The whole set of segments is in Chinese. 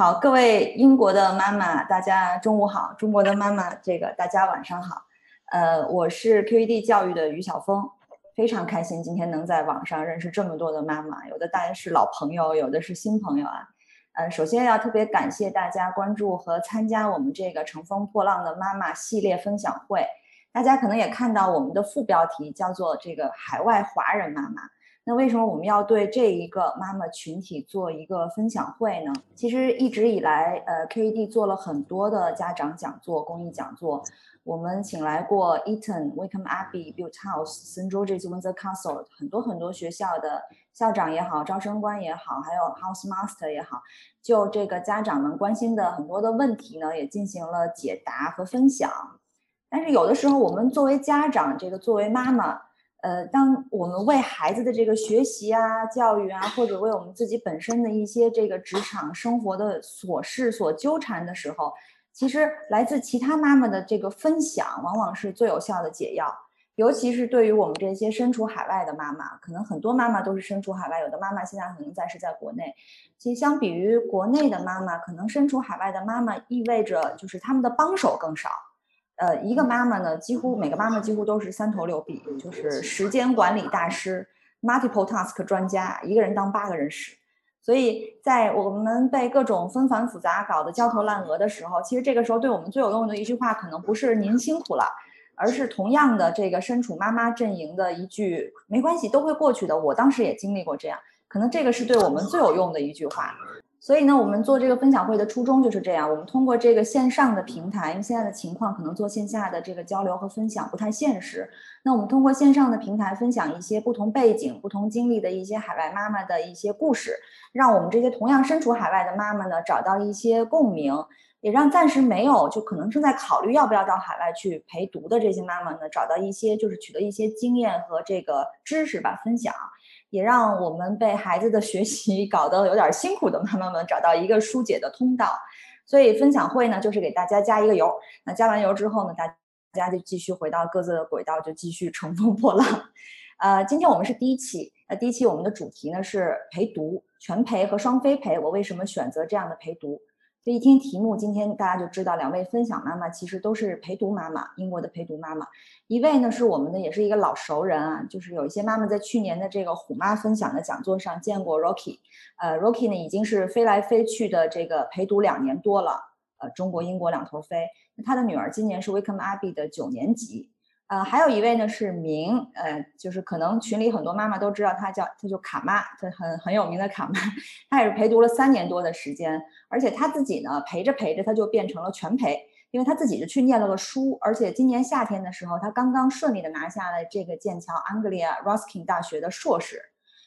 好，各位英国的妈妈，大家中午好；中国的妈妈，这个大家晚上好。呃，我是 QED 教育的于晓峰，非常开心今天能在网上认识这么多的妈妈，有的当然是老朋友，有的是新朋友啊。呃，首先要特别感谢大家关注和参加我们这个乘风破浪的妈妈系列分享会。大家可能也看到我们的副标题叫做“这个海外华人妈妈”。那为什么我们要对这一个妈妈群体做一个分享会呢？其实一直以来，呃，QED 做了很多的家长讲座、公益讲座。我们请来过 Eton、Wickham Abbey、Built House、St George's Windsor Castle 很多很多学校的校长也好、招生官也好，还有 House Master 也好，就这个家长们关心的很多的问题呢，也进行了解答和分享。但是有的时候，我们作为家长，这个作为妈妈。呃，当我们为孩子的这个学习啊、教育啊，或者为我们自己本身的一些这个职场生活的琐事所纠缠的时候，其实来自其他妈妈的这个分享，往往是最有效的解药。尤其是对于我们这些身处海外的妈妈，可能很多妈妈都是身处海外，有的妈妈现在可能暂时在国内。其实相比于国内的妈妈，可能身处海外的妈妈意味着就是他们的帮手更少。呃，一个妈妈呢，几乎每个妈妈几乎都是三头六臂，就是时间管理大师，multiple task 专家，一个人当八个人使。所以在我们被各种纷繁复杂搞得焦头烂额的时候，其实这个时候对我们最有用的一句话，可能不是“您辛苦了”，而是同样的这个身处妈妈阵营的一句“没关系，都会过去的”。我当时也经历过这样，可能这个是对我们最有用的一句话。所以呢，我们做这个分享会的初衷就是这样。我们通过这个线上的平台，因为现在的情况可能做线下的这个交流和分享不太现实。那我们通过线上的平台分享一些不同背景、不同经历的一些海外妈妈的一些故事，让我们这些同样身处海外的妈妈呢找到一些共鸣，也让暂时没有就可能正在考虑要不要到海外去陪读的这些妈妈呢找到一些就是取得一些经验和这个知识吧分享。也让我们被孩子的学习 搞得有点辛苦的妈妈们找到一个疏解的通道，所以分享会呢，就是给大家加一个油。那加完油之后呢，大家就继续回到各自的轨道，就继续乘风破浪。呃，今天我们是第一期，那第一期我们的主题呢是陪读，全陪和双非陪。我为什么选择这样的陪读？这一听题目，今天大家就知道，两位分享妈妈其实都是陪读妈妈，英国的陪读妈妈。一位呢是我们的，也是一个老熟人啊，就是有一些妈妈在去年的这个虎妈分享的讲座上见过 Rocky。呃，Rocky 呢已经是飞来飞去的这个陪读两年多了，呃，中国、英国两头飞。那他的女儿今年是 Wickham Abbey 的九年级。呃，还有一位呢是明，呃，就是可能群里很多妈妈都知道她叫，她就卡妈，她很很有名的卡妈，她也是陪读了三年多的时间，而且她自己呢陪着陪着，她就变成了全陪，因为她自己就去念了个书，而且今年夏天的时候，她刚刚顺利的拿下了这个剑桥 Anglia Ruskin 大学的硕士，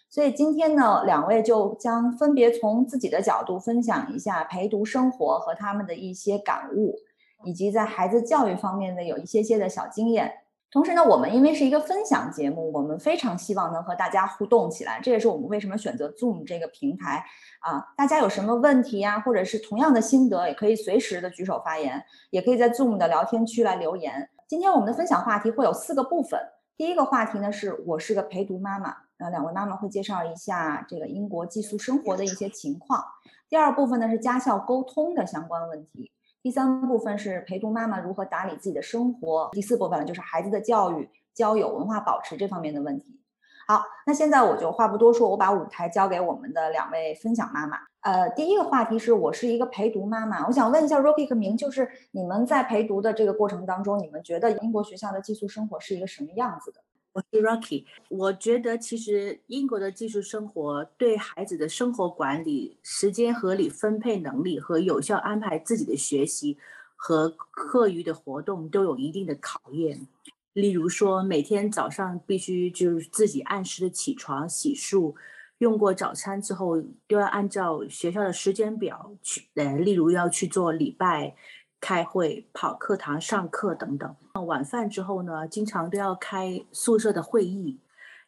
所以今天呢，两位就将分别从自己的角度分享一下陪读生活和他们的一些感悟，以及在孩子教育方面的有一些些的小经验。同时呢，我们因为是一个分享节目，我们非常希望能和大家互动起来。这也是我们为什么选择 Zoom 这个平台啊。大家有什么问题呀，或者是同样的心得，也可以随时的举手发言，也可以在 Zoom 的聊天区来留言。今天我们的分享话题会有四个部分。第一个话题呢，是我是个陪读妈妈，呃，两位妈妈会介绍一下这个英国寄宿生活的一些情况。第二部分呢是家校沟通的相关问题。第三部分是陪读妈妈如何打理自己的生活，第四部分就是孩子的教育、交友、文化保持这方面的问题。好，那现在我就话不多说，我把舞台交给我们的两位分享妈妈。呃，第一个话题是我是一个陪读妈妈，我想问一下 Rocky 和明，就是你们在陪读的这个过程当中，你们觉得英国学校的寄宿生活是一个什么样子的？我是 Rocky，我觉得其实英国的寄宿生活对孩子的生活管理、时间合理分配能力和有效安排自己的学习和课余的活动都有一定的考验。例如说，每天早上必须就是自己按时的起床、洗漱，用过早餐之后都要按照学校的时间表去，呃，例如要去做礼拜。开会、跑课堂上课等等。晚饭之后呢，经常都要开宿舍的会议，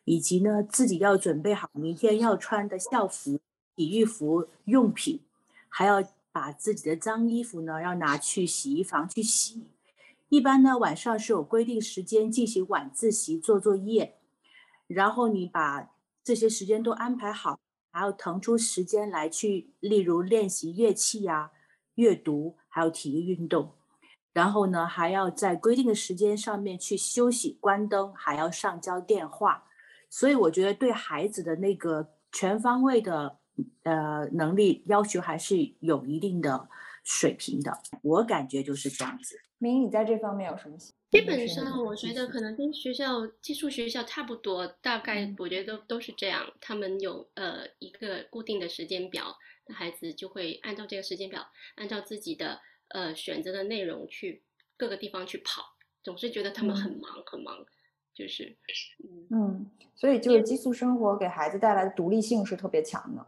以及呢自己要准备好明天要穿的校服、体育服用品，还要把自己的脏衣服呢要拿去洗衣房去洗。一般呢晚上是有规定时间进行晚自习做作业，然后你把这些时间都安排好，还要腾出时间来去，例如练习乐器呀、阅读。还有体育运动，然后呢，还要在规定的时间上面去休息、关灯，还要上交电话。所以我觉得对孩子的那个全方位的呃能力要求还是有一定的水平的。我感觉就是这样子。明，你在这方面有什么？基本上我觉得可能跟学校寄宿学校差不多，大概我觉得都都是这样。他们有呃一个固定的时间表。那孩子就会按照这个时间表，按照自己的呃选择的内容去各个地方去跑，总是觉得他们很忙很忙，就是嗯，所以就是寄宿生活给孩子带来的独立性是特别强的。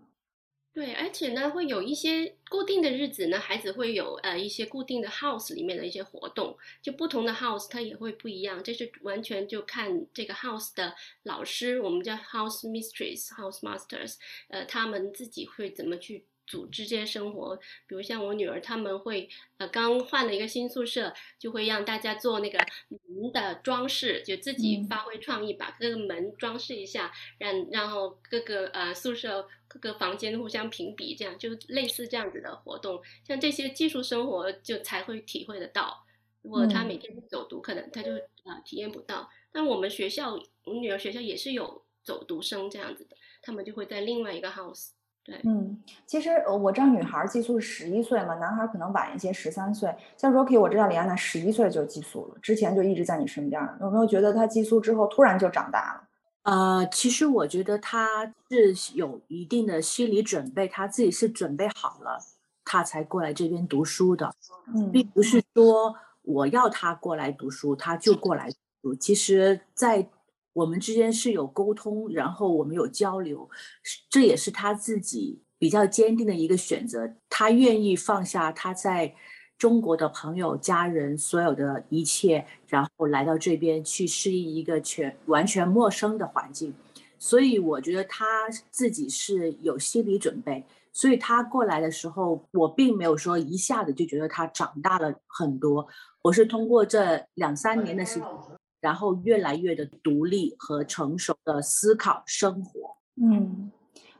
对，而且呢，会有一些固定的日子呢，孩子会有呃一些固定的 house 里面的一些活动，就不同的 house 它也会不一样，这是完全就看这个 house 的老师，我们叫 house mistress、house masters，呃，他们自己会怎么去。组织这些生活，比如像我女儿，他们会呃刚换了一个新宿舍，就会让大家做那个门的装饰，就自己发挥创意，把各个门装饰一下，让然后各个呃宿舍各个房间互相评比，这样就类似这样子的活动。像这些技术生活就才会体会得到。如果他每天走读，可能他就呃体验不到。但我们学校，我女儿学校也是有走读生这样子的，他们就会在另外一个 house。嗯，其实我知道女孩寄宿是十一岁嘛，男孩可能晚一些，十三岁。像 Rocky，我知道李安娜十一岁就寄宿了，之前就一直在你身边。有没有觉得他寄宿之后突然就长大了？呃，其实我觉得他是有一定的心理准备，他自己是准备好了，他才过来这边读书的，并不是说我要他过来读书他就过来读。其实，在我们之间是有沟通，然后我们有交流，这也是他自己比较坚定的一个选择。他愿意放下他在中国的朋友、家人所有的一切，然后来到这边去适应一个全完全陌生的环境。所以我觉得他自己是有心理准备。所以他过来的时候，我并没有说一下子就觉得他长大了很多。我是通过这两三年的时间。然后越来越的独立和成熟的思考生活。嗯，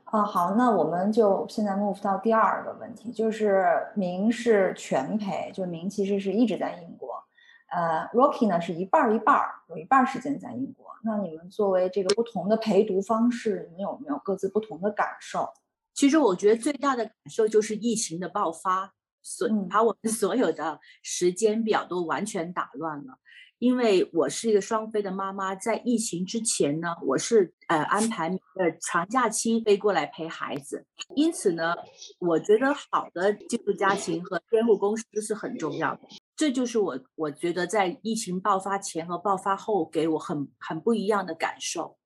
啊好，那我们就现在 move 到第二个问题，就是明是全陪，就明其实是一直在英国，呃，Rocky 呢是一半一半，有一半时间在英国。那你们作为这个不同的陪读方式，你们有没有各自不同的感受？其实我觉得最大的感受就是疫情的爆发，所把我们所有的时间表都完全打乱了。因为我是一个双飞的妈妈，在疫情之前呢，我是呃安排呃长假期飞过来陪孩子，因此呢，我觉得好的寄宿家庭和监护公司是很重要的。这就是我我觉得在疫情爆发前和爆发后给我很很不一样的感受。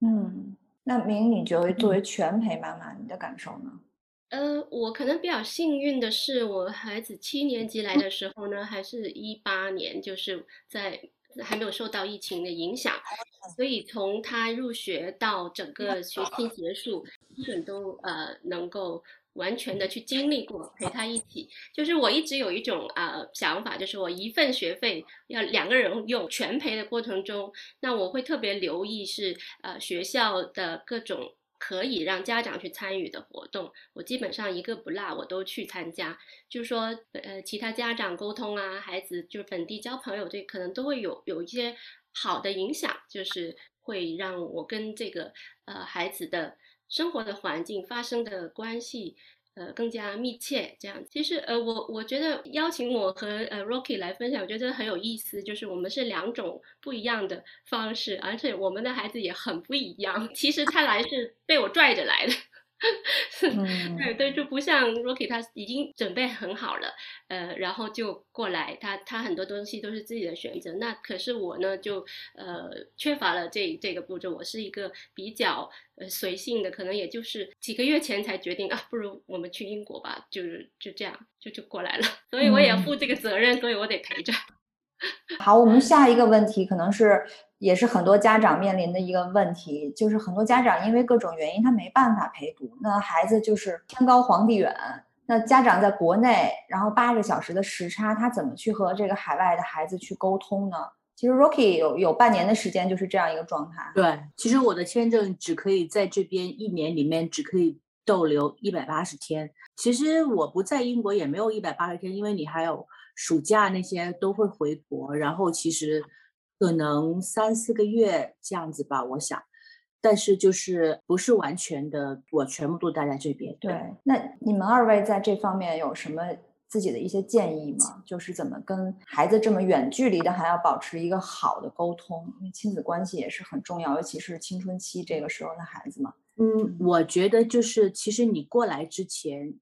嗯，那明，你觉得作为全陪妈妈，你的感受呢？呃，我可能比较幸运的是，我孩子七年级来的时候呢，还是一八年，就是在还没有受到疫情的影响，所以从他入学到整个学期结束，基本都呃能够完全的去经历过，陪他一起。就是我一直有一种呃想法，就是我一份学费要两个人用，全陪的过程中，那我会特别留意是呃学校的各种。可以让家长去参与的活动，我基本上一个不落，我都去参加。就是说，呃，其他家长沟通啊，孩子就是本地交朋友，这可能都会有有一些好的影响，就是会让我跟这个呃孩子的生活的环境发生的关系。呃，更加密切这样。其实，呃，我我觉得邀请我和呃 Rocky 来分享，我觉得很有意思。就是我们是两种不一样的方式，而且我们的孩子也很不一样。其实他来是被我拽着来的，对对，就不像 Rocky，他已经准备很好了，呃，然后就过来，他他很多东西都是自己的选择。那可是我呢，就呃缺乏了这这个步骤。我是一个比较呃随性的，可能也就是几个月前才决定啊，不如我们去英国吧，就是就这样就就过来了。所以我也要负这个责任，所以我得陪着。好，我们下一个问题可能是。也是很多家长面临的一个问题，就是很多家长因为各种原因，他没办法陪读，那孩子就是天高皇帝远，那家长在国内，然后八个小时的时差，他怎么去和这个海外的孩子去沟通呢？其实 Rocky 有有半年的时间就是这样一个状态。对，其实我的签证只可以在这边一年里面只可以逗留一百八十天。其实我不在英国也没有一百八十天，因为你还有暑假那些都会回国，然后其实。可能三四个月这样子吧，我想，但是就是不是完全的，我全部都待在这边。对，那你们二位在这方面有什么自己的一些建议吗？就是怎么跟孩子这么远距离的，还要保持一个好的沟通，因为亲子关系也是很重要，尤其是青春期这个时候的孩子嘛。嗯，我觉得就是其实你过来之前，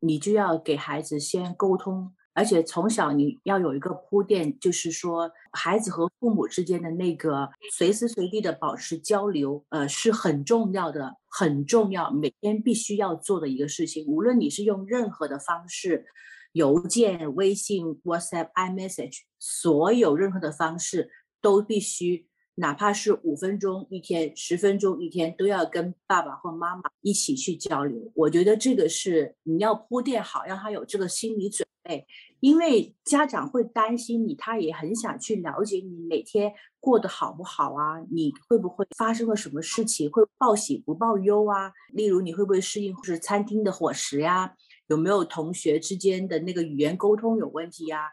你就要给孩子先沟通。而且从小你要有一个铺垫，就是说孩子和父母之间的那个随时随地的保持交流，呃，是很重要的，很重要，每天必须要做的一个事情。无论你是用任何的方式，邮件、微信、WhatsApp、iMessage，所有任何的方式都必须。哪怕是五分钟一天、十分钟一天，都要跟爸爸或妈妈一起去交流。我觉得这个是你要铺垫好，让他有这个心理准备。因为家长会担心你，他也很想去了解你每天过得好不好啊？你会不会发生了什么事情？会报喜不报忧啊？例如你会不会适应是餐厅的伙食呀？有没有同学之间的那个语言沟通有问题呀？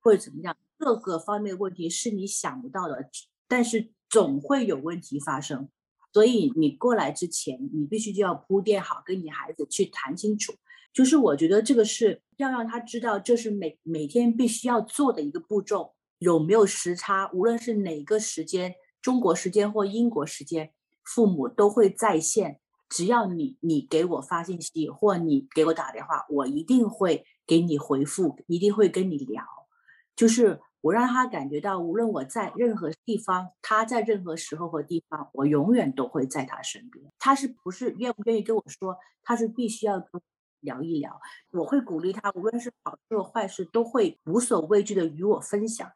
或者怎么样？各个方面的问题是你想不到的。但是总会有问题发生，所以你过来之前，你必须就要铺垫好，跟你孩子去谈清楚。就是我觉得这个是要让他知道，这是每每天必须要做的一个步骤。有没有时差，无论是哪个时间，中国时间或英国时间，父母都会在线。只要你你给我发信息或你给我打电话，我一定会给你回复，一定会跟你聊。就是。我让他感觉到，无论我在任何地方，他在任何时候和地方，我永远都会在他身边。他是不是愿不愿意跟我说？他是必须要聊一聊。我会鼓励他，无论是好事或坏事，都会无所畏惧的与我分享。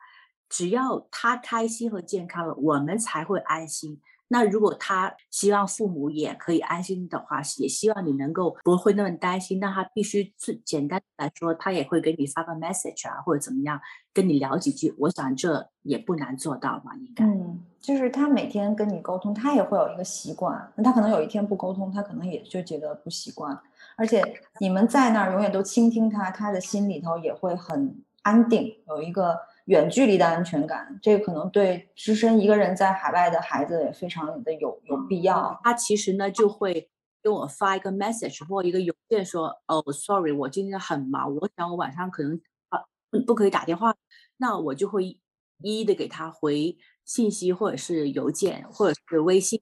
只要他开心和健康了，我们才会安心。那如果他希望父母也可以安心的话，也希望你能够不会那么担心。那他必须最简单来说，他也会给你发个 message 啊，或者怎么样跟你聊几句。我想这也不难做到嘛，应该。嗯，就是他每天跟你沟通，他也会有一个习惯。那他可能有一天不沟通，他可能也就觉得不习惯。而且你们在那儿永远都倾听他，他的心里头也会很安定，有一个。远距离的安全感，这个可能对只身一个人在海外的孩子也非常的有有必要。他其实呢就会给我发一个 message 或一个邮件说：“哦，sorry，我今天很忙，我想我晚上可能啊不不可以打电话。”那我就会一一的给他回信息或者是邮件或者是微信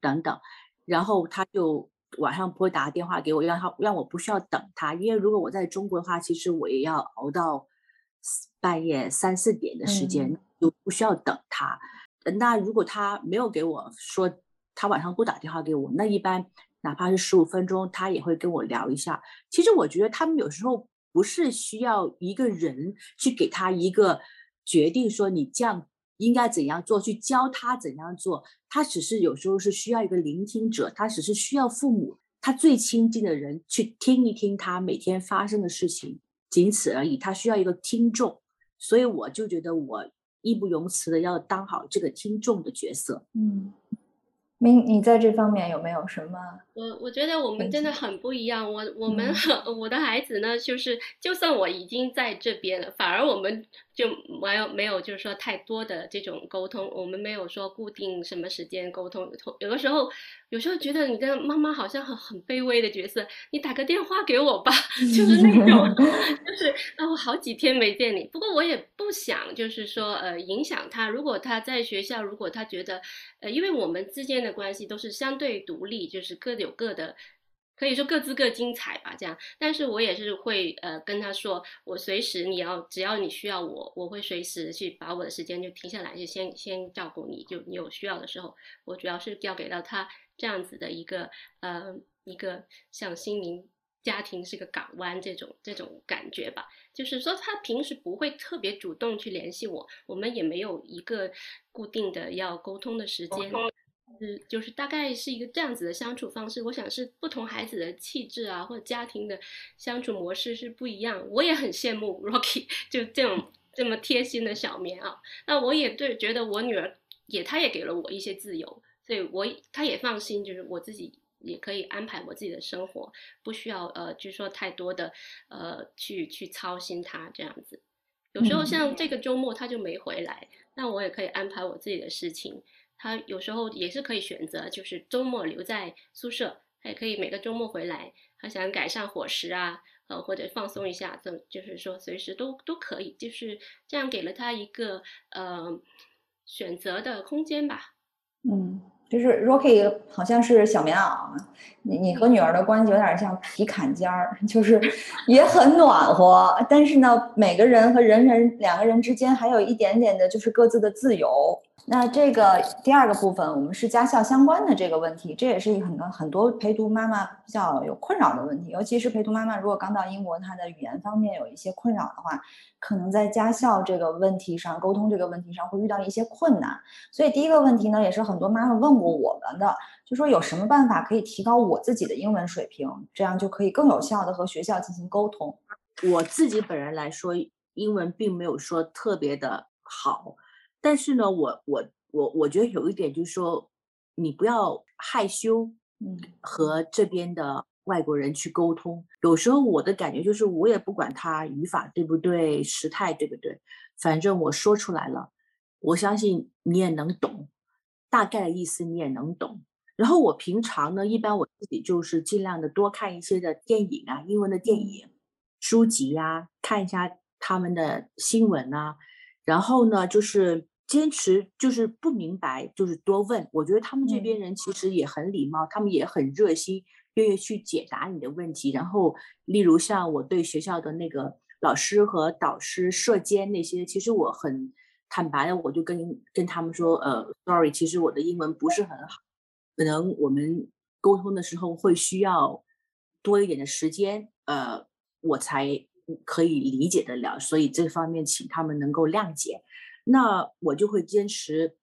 等等，然后他就晚上不会打电话给我，让他让我不需要等他，因为如果我在中国的话，其实我也要熬到。半夜三四点的时间就不需要等他。那如果他没有给我说他晚上不打电话给我，那一般哪怕是十五分钟，他也会跟我聊一下。其实我觉得他们有时候不是需要一个人去给他一个决定，说你这样应该怎样做，去教他怎样做。他只是有时候是需要一个聆听者，他只是需要父母，他最亲近的人去听一听他每天发生的事情。仅此而已，他需要一个听众，所以我就觉得我义不容辞的要当好这个听众的角色。嗯，明，你在这方面有没有什么？我我觉得我们真的很不一样。我我们我的孩子呢，就是就算我已经在这边了，反而我们。就没有没有，就是说太多的这种沟通，我们没有说固定什么时间沟通。有的时候，有时候觉得你跟妈妈好像很很卑微的角色，你打个电话给我吧，就是那种，就是啊，我好几天没见你。不过我也不想，就是说呃影响他。如果他在学校，如果他觉得，呃，因为我们之间的关系都是相对独立，就是各有各的。可以说各自各精彩吧，这样。但是我也是会呃跟他说，我随时你要只要你需要我，我会随时去把我的时间就停下来，就先先照顾你。就你有需要的时候，我主要是要给到他这样子的一个呃一个像心灵家庭是个港湾这种这种感觉吧。就是说他平时不会特别主动去联系我，我们也没有一个固定的要沟通的时间。是，就是大概是一个这样子的相处方式。我想是不同孩子的气质啊，或者家庭的相处模式是不一样。我也很羡慕 Rocky，就这种这么贴心的小棉袄。那我也对觉得我女儿也，她也给了我一些自由，所以我她也放心，就是我自己也可以安排我自己的生活，不需要呃，就说太多的呃去去操心她这样子。有时候像这个周末她就没回来，那我也可以安排我自己的事情。他有时候也是可以选择，就是周末留在宿舍，他也可以每个周末回来。他想改善伙食啊，呃，或者放松一下，就就是说随时都都可以，就是这样给了他一个呃选择的空间吧。嗯，就是 Rocky 好像是小棉袄，你你和女儿的关系有点像皮坎肩儿，就是也很暖和，但是呢，每个人和人人两个人之间还有一点点的就是各自的自由。那这个第二个部分，我们是家校相关的这个问题，这也是很多很多陪读妈妈比较有困扰的问题。尤其是陪读妈妈如果刚到英国，她的语言方面有一些困扰的话，可能在家校这个问题上、沟通这个问题上会遇到一些困难。所以第一个问题呢，也是很多妈妈问过我们的，就说有什么办法可以提高我自己的英文水平，这样就可以更有效的和学校进行沟通。我自己本人来说，英文并没有说特别的好。但是呢，我我我我觉得有一点就是说，你不要害羞，嗯，和这边的外国人去沟通。有时候我的感觉就是，我也不管他语法对不对，时态对不对，反正我说出来了，我相信你也能懂，大概的意思你也能懂。然后我平常呢，一般我自己就是尽量的多看一些的电影啊，英文的电影、书籍呀，看一下他们的新闻啊。然后呢，就是坚持，就是不明白，就是多问。我觉得他们这边人其实也很礼貌，他们也很热心，愿意去解答你的问题。然后，例如像我对学校的那个老师和导师、社监那些，其实我很坦白的，我就跟跟他们说，呃，sorry，其实我的英文不是很好，可能我们沟通的时候会需要多一点的时间，呃，我才。可以理解得了，所以这方面请他们能够谅解。那我就会坚持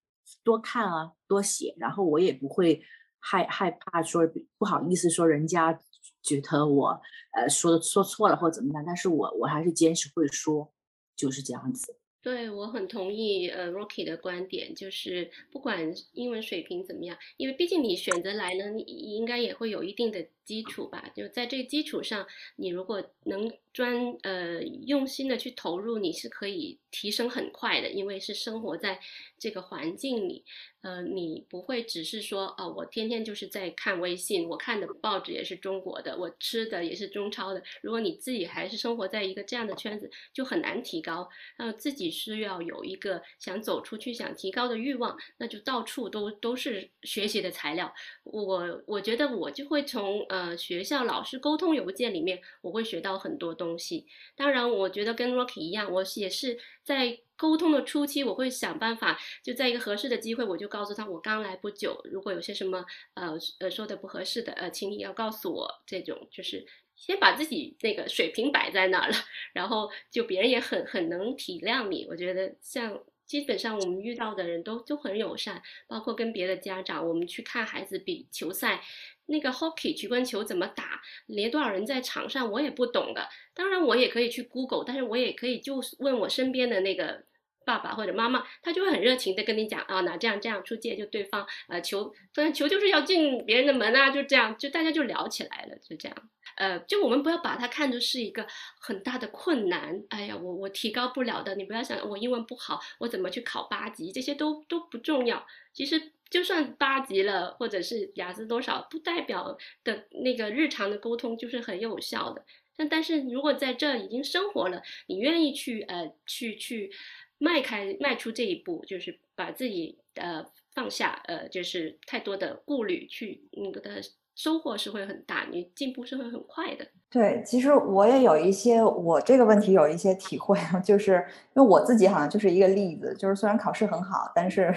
多看啊，多写，然后我也不会害害怕说不好意思说人家觉得我呃说说错了或怎么样，但是我我还是坚持会说，就是这样子。对我很同意呃 Rocky 的观点，就是不管英文水平怎么样，因为毕竟你选择来呢，你应该也会有一定的基础吧。就在这个基础上，你如果能专呃用心的去投入，你是可以提升很快的，因为是生活在这个环境里。呃，你不会只是说，哦，我天天就是在看微信，我看的报纸也是中国的，我吃的也是中超的。如果你自己还是生活在一个这样的圈子，就很难提高。那，自己是要有一个想走出去、想提高的欲望，那就到处都都是学习的材料。我我觉得我就会从呃学校老师沟通邮件里面，我会学到很多东西。当然，我觉得跟 Rocky 一样，我也是在。沟通的初期，我会想办法，就在一个合适的机会，我就告诉他我刚来不久，如果有些什么呃呃说的不合适的，呃，请你要告诉我。这种就是先把自己那个水平摆在那儿了，然后就别人也很很能体谅你。我觉得像基本上我们遇到的人都都很友善，包括跟别的家长，我们去看孩子比球赛。那个 hockey 曲棍球怎么打？连多少人在场上，我也不懂的。当然，我也可以去 Google，但是我也可以就问我身边的那个爸爸或者妈妈，他就会很热情的跟你讲啊，那这样这样出界就对方呃球，反正球就是要进别人的门啊，就这样，就大家就聊起来了，就这样。呃，就我们不要把它看作是一个很大的困难。哎呀，我我提高不了的，你不要想我英文不好，我怎么去考八级，这些都都不重要。其实。就算八级了，或者是雅思多少，不代表的那个日常的沟通就是很有效的。但但是如果在这已经生活了，你愿意去呃去去迈开迈出这一步，就是把自己呃放下呃就是太多的顾虑，去那个的收获是会很大，你进步是会很快的。对，其实我也有一些我这个问题有一些体会，就是因为我自己好像就是一个例子，就是虽然考试很好，但是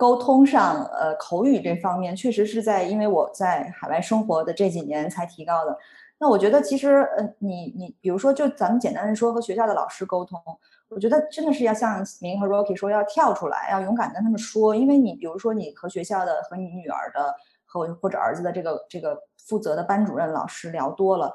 沟通上，呃，口语这方面确实是在因为我在海外生活的这几年才提高的。那我觉得其实，呃，你你比如说，就咱们简单的说和学校的老师沟通，我觉得真的是要像明和 Rocky 说，要跳出来，要勇敢跟他们说，因为你比如说你和学校的和你女儿的。和或者儿子的这个这个负责的班主任老师聊多了，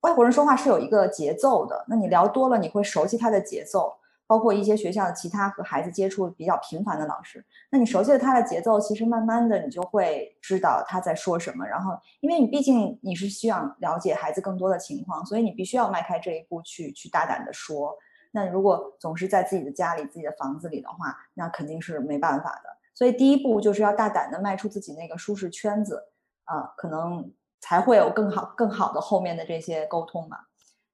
外国人说话是有一个节奏的。那你聊多了，你会熟悉他的节奏，包括一些学校的其他和孩子接触比较频繁的老师。那你熟悉了他的节奏，其实慢慢的你就会知道他在说什么。然后，因为你毕竟你是需要了解孩子更多的情况，所以你必须要迈开这一步去去大胆的说。那如果总是在自己的家里、自己的房子里的话，那肯定是没办法的。所以第一步就是要大胆的迈出自己那个舒适圈子，啊，可能才会有更好、更好的后面的这些沟通嘛。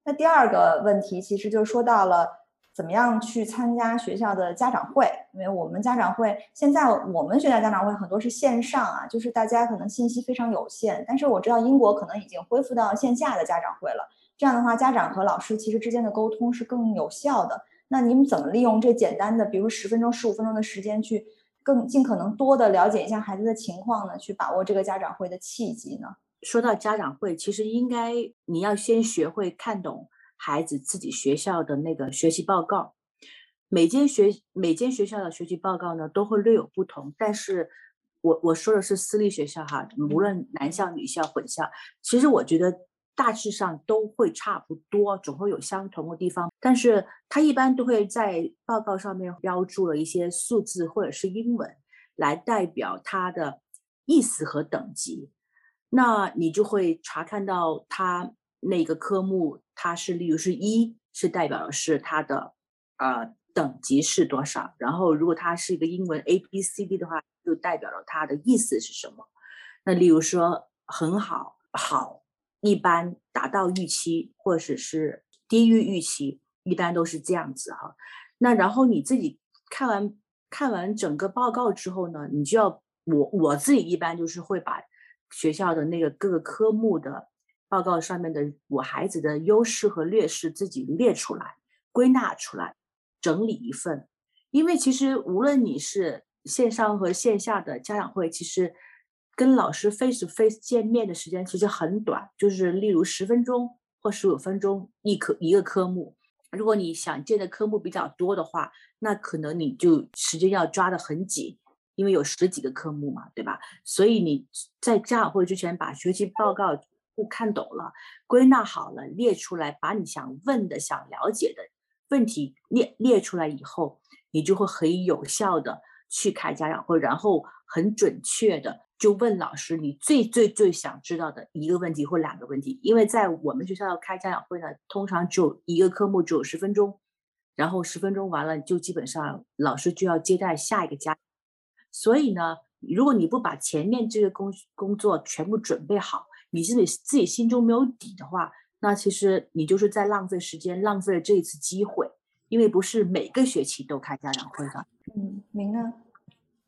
那第二个问题其实就说到了怎么样去参加学校的家长会，因为我们家长会现在我们学校家长会很多是线上啊，就是大家可能信息非常有限。但是我知道英国可能已经恢复到线下的家长会了，这样的话家长和老师其实之间的沟通是更有效的。那你们怎么利用这简单的，比如十分钟、十五分钟的时间去？更尽可能多的了解一下孩子的情况呢，去把握这个家长会的契机呢。说到家长会，其实应该你要先学会看懂孩子自己学校的那个学习报告。每间学每间学校的学习报告呢，都会略有不同。但是我我说的是私立学校哈，无论男校、女校、混校，其实我觉得。大致上都会差不多，总会有相同的地方，但是它一般都会在报告上面标注了一些数字或者是英文来代表它的意思和等级。那你就会查看到它那个科目，它是例如是一是代表的是它的呃等级是多少，然后如果它是一个英文 A B C D 的话，就代表了它的意思是什么。那例如说很好，好。一般达到预期，或者是低于预期，一般都是这样子哈。那然后你自己看完看完整个报告之后呢，你就要我我自己一般就是会把学校的那个各个科目的报告上面的我孩子的优势和劣势自己列出来，归纳出来，整理一份。因为其实无论你是线上和线下的家长会，其实。跟老师 face face 见面的时间其实很短，就是例如十分钟或十五分钟一科一个科目。如果你想见的科目比较多的话，那可能你就时间要抓得很紧，因为有十几个科目嘛，对吧？所以你在家长会之前把学习报告都看懂了，归纳好了，列出来，把你想问的、想了解的问题列列出来以后，你就会很有效的去开家长会，然后很准确的。就问老师你最最最想知道的一个问题或两个问题，因为在我们学校要开家长会呢，通常只有一个科目只有十分钟，然后十分钟完了就基本上老师就要接待下一个家，所以呢，如果你不把前面这个工工作全部准备好，你自己自己心中没有底的话，那其实你就是在浪费时间，浪费了这一次机会，因为不是每个学期都开家长会的。嗯，明呢。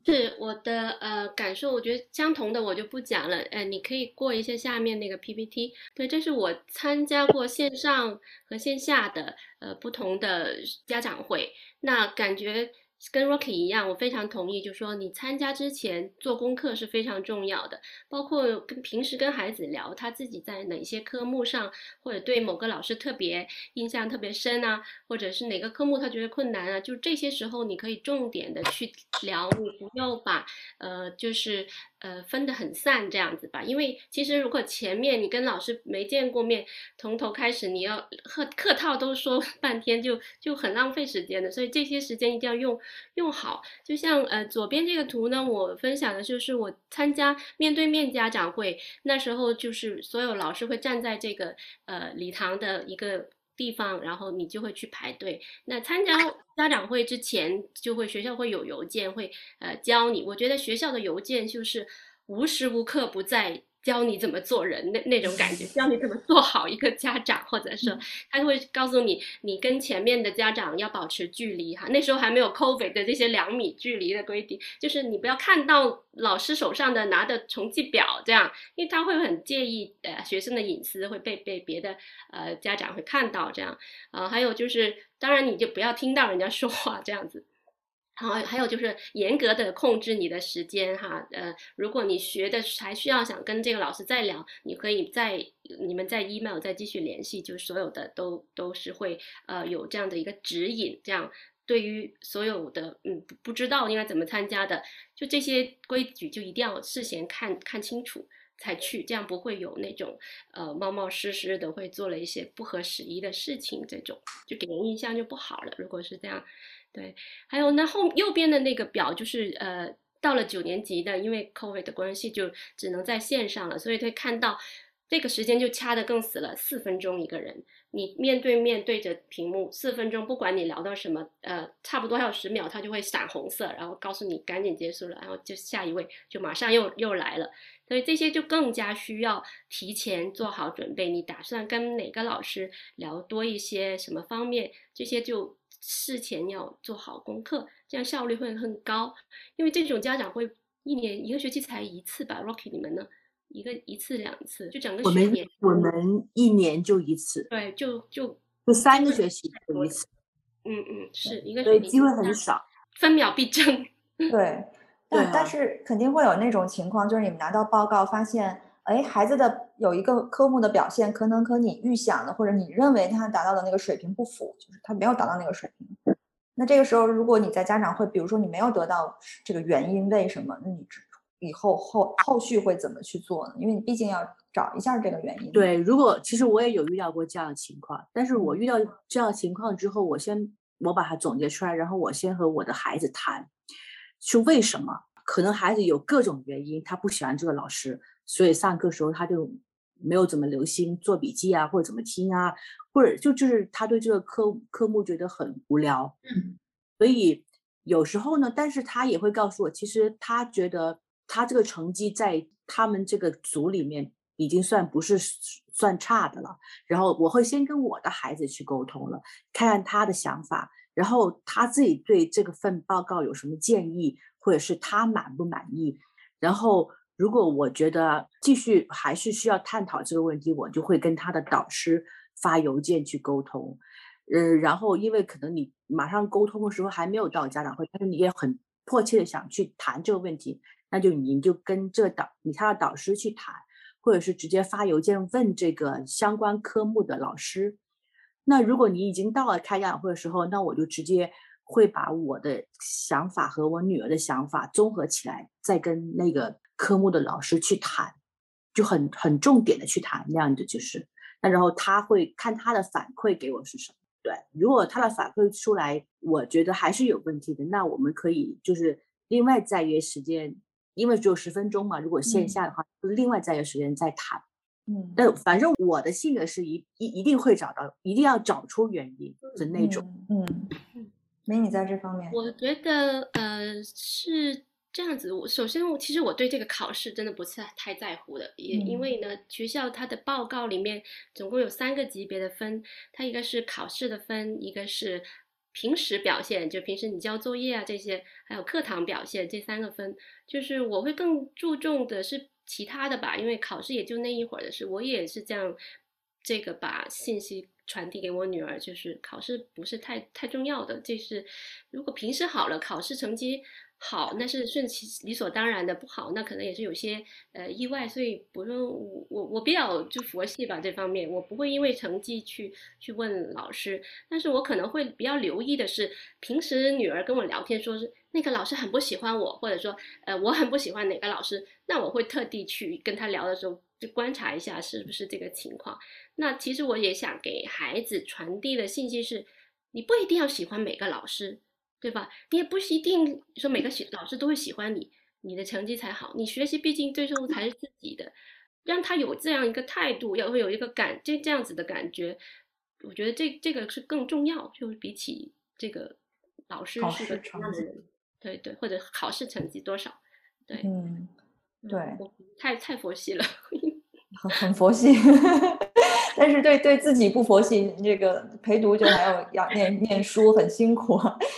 是我的呃感受，我觉得相同的我就不讲了，呃，你可以过一下下面那个 PPT。对，这是我参加过线上和线下的呃不同的家长会，那感觉。跟 Rocky 一样，我非常同意，就说你参加之前做功课是非常重要的，包括跟平时跟孩子聊他自己在哪些科目上，或者对某个老师特别印象特别深啊，或者是哪个科目他觉得困难啊，就这些时候你可以重点的去聊，你不要把呃就是。呃，分得很散这样子吧，因为其实如果前面你跟老师没见过面，从头开始你要客客套都说 半天，就就很浪费时间的，所以这些时间一定要用用好。就像呃左边这个图呢，我分享的就是我参加面对面家长会，那时候就是所有老师会站在这个呃礼堂的一个。地方，然后你就会去排队。那参加 家长会之前，就会学校会有邮件会呃教你。我觉得学校的邮件就是无时无刻不在。教你怎么做人那那种感觉，教你怎么做好一个家长，或者说他会告诉你，你跟前面的家长要保持距离哈。那时候还没有 COVID 的这些两米距离的规定，就是你不要看到老师手上的拿的成绩表这样，因为他会很介意呃学生的隐私会被被别的呃家长会看到这样啊。还有就是，当然你就不要听到人家说话这样子。然后还有就是严格的控制你的时间哈，呃，如果你学的还需要想跟这个老师再聊，你可以再你们在 email 再继续联系，就所有的都都是会呃有这样的一个指引，这样对于所有的嗯不知道应该怎么参加的，就这些规矩就一定要事先看看清楚才去，这样不会有那种呃冒冒失失的会做了一些不合时宜的事情，这种就给人印象就不好了。如果是这样。对，还有那后右边的那个表就是呃，到了九年级的，因为 COVID 的关系就只能在线上了，所以可以看到这个时间就掐得更死了，四分钟一个人，你面对面对着屏幕四分钟，不管你聊到什么，呃，差不多还有十秒，它就会闪红色，然后告诉你赶紧结束了，然后就下一位就马上又又来了，所以这些就更加需要提前做好准备，你打算跟哪个老师聊多一些什么方面，这些就。事前要做好功课，这样效率会很高。因为这种家长会一年一个学期才一次吧？Rocky，你们呢？一个一次两次，就整个学年。我们我们一年就一次。对，就就就三个学期就一次。嗯嗯，是一个。对，机会很少，分秒必争。对，但但是肯定会有那种情况，就是你们拿到报告发现。哎，孩子的有一个科目的表现，可能和你预想的或者你认为他达到的那个水平不符，就是他没有达到那个水平。那这个时候，如果你在家长会，比如说你没有得到这个原因，为什么？那你以后后后续会怎么去做呢？因为你毕竟要找一下这个原因。对，如果其实我也有遇到过这样的情况，但是我遇到这样的情况之后，我先我把它总结出来，然后我先和我的孩子谈，是为什么？可能孩子有各种原因，他不喜欢这个老师。所以上课时候他就没有怎么留心做笔记啊，或者怎么听啊，或者就就是他对这个科科目觉得很无聊。嗯，所以有时候呢，但是他也会告诉我，其实他觉得他这个成绩在他们这个组里面已经算不是算差的了。然后我会先跟我的孩子去沟通了，看看他的想法，然后他自己对这个份报告有什么建议，或者是他满不满意，然后。如果我觉得继续还是需要探讨这个问题，我就会跟他的导师发邮件去沟通。呃，然后因为可能你马上沟通的时候还没有到家长会，但是你也很迫切的想去谈这个问题，那就你就跟这导你他的导师去谈，或者是直接发邮件问这个相关科目的老师。那如果你已经到了开家长会的时候，那我就直接会把我的想法和我女儿的想法综合起来，再跟那个。科目的老师去谈，就很很重点的去谈那样的就是，那然后他会看他的反馈给我是什么。对，如果他的反馈出来，我觉得还是有问题的，那我们可以就是另外再约时间，因为只有十分钟嘛。如果线下的话，就另外再约时间再谈。嗯，但反正我的性格是一一一定会找到，一定要找出原因的那种。嗯，没你在这方面，我觉得呃是。这样子，我首先我其实我对这个考试真的不是太在乎的，也因为呢，学校它的报告里面总共有三个级别的分，它一个是考试的分，一个是平时表现，就平时你交作业啊这些，还有课堂表现这三个分，就是我会更注重的是其他的吧，因为考试也就那一会儿的事，我也是这样，这个把信息传递给我女儿，就是考试不是太太重要的，这是如果平时好了，考试成绩。好，那是顺其理所当然的；不好，那可能也是有些呃意外。所以不用我我我比较就佛系吧这方面，我不会因为成绩去去问老师。但是我可能会比较留意的是，平时女儿跟我聊天，说是那个老师很不喜欢我，或者说呃我很不喜欢哪个老师，那我会特地去跟他聊的时候，就观察一下是不是这个情况。那其实我也想给孩子传递的信息是，你不一定要喜欢每个老师。对吧？你也不一定说每个学老师都会喜欢你，你的成绩才好。你学习毕竟最终才是自己的，让他有这样一个态度，要会有一个感这这样子的感觉。我觉得这这个是更重要，就是比起这个老师是个什么样的人，对对，或者考试成绩多少，对。嗯，对，太太佛系了，很很佛系，但是对对自己不佛系，这个陪读就还要要念念书，很辛苦。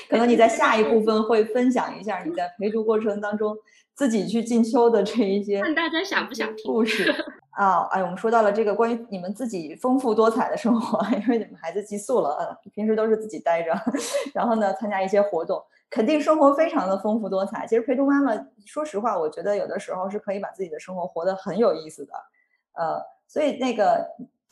可能你在下一部分会分享一下你在陪读过程当中自己去进修的这一些，看大家想不想听故事 啊？哎，我们说到了这个关于你们自己丰富多彩的生活，因为你们孩子寄宿了，平时都是自己待着，然后呢参加一些活动。肯定生活非常的丰富多彩。其实陪读妈妈，说实话，我觉得有的时候是可以把自己的生活活得很有意思的。呃，所以那个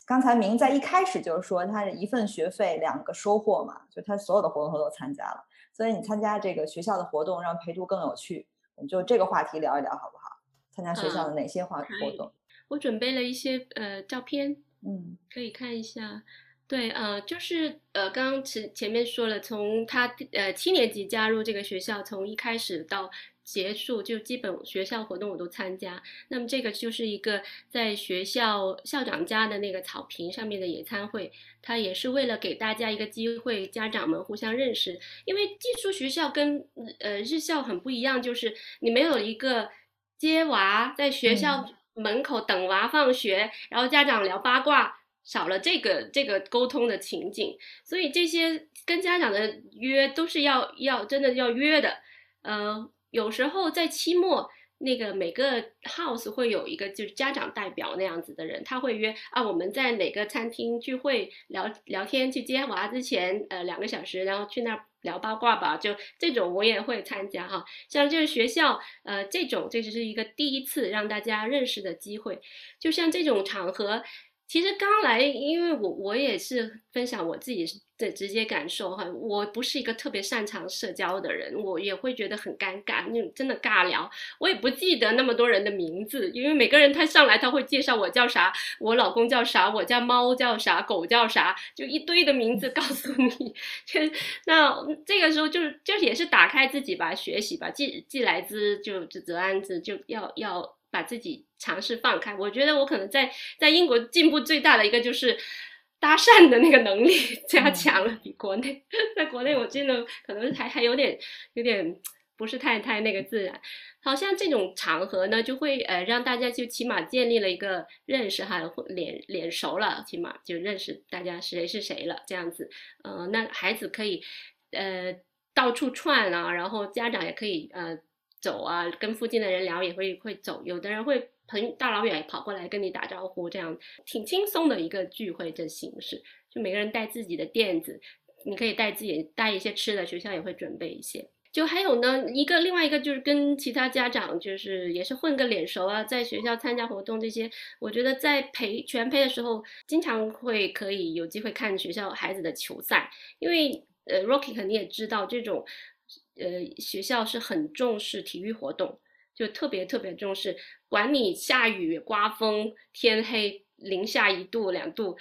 刚才明在一开始就是说，他的一份学费两个收获嘛，就他所有的活动他都参加了。所以你参加这个学校的活动，让陪读更有趣。我们就这个话题聊一聊好不好？参加学校的哪些活活动？我准备了一些呃照片，嗯，可以看一下。对，呃，就是呃，刚刚前前面说了，从他呃七年级加入这个学校，从一开始到结束，就基本学校活动我都参加。那么这个就是一个在学校校长家的那个草坪上面的野餐会，它也是为了给大家一个机会，家长们互相认识。因为寄宿学校跟呃日校很不一样，就是你没有一个接娃在学校门口等娃放学，然后家长聊八卦。少了这个这个沟通的情景，所以这些跟家长的约都是要要真的要约的。呃，有时候在期末那个每个 house 会有一个就是家长代表那样子的人，他会约啊，我们在哪个餐厅聚会聊聊天，去接娃之前呃两个小时，然后去那儿聊八卦吧。就这种我也会参加哈。像就是学校呃这种这只是一个第一次让大家认识的机会，就像这种场合。其实刚来，因为我我也是分享我自己的直接感受哈，我不是一个特别擅长社交的人，我也会觉得很尴尬，那种真的尬聊，我也不记得那么多人的名字，因为每个人他上来他会介绍我叫啥，我老公叫啥，我家猫叫啥，狗叫啥，就一堆的名字告诉你，就那这个时候就是就是也是打开自己吧，学习吧，既既来之就则安之，就要要。把自己尝试放开，我觉得我可能在在英国进步最大的一个就是搭讪的那个能力 加强了，比国内，在国内我真的可能还还有点有点不是太太那个自然，好像这种场合呢就会呃让大家就起码建立了一个认识哈，脸脸熟了，起码就认识大家谁是谁了这样子，呃，那孩子可以呃到处串啊，然后家长也可以呃。走啊，跟附近的人聊也会会走，有的人会朋大老远跑过来跟你打招呼，这样挺轻松的一个聚会的形式。就每个人带自己的垫子，你可以带自己带一些吃的，学校也会准备一些。就还有呢，一个另外一个就是跟其他家长就是也是混个脸熟啊，在学校参加活动这些，我觉得在陪全陪的时候，经常会可以有机会看学校孩子的球赛，因为呃，Rocky 肯定也知道这种。呃，学校是很重视体育活动，就特别特别重视，管你下雨、刮风、天黑、零下一度、两度，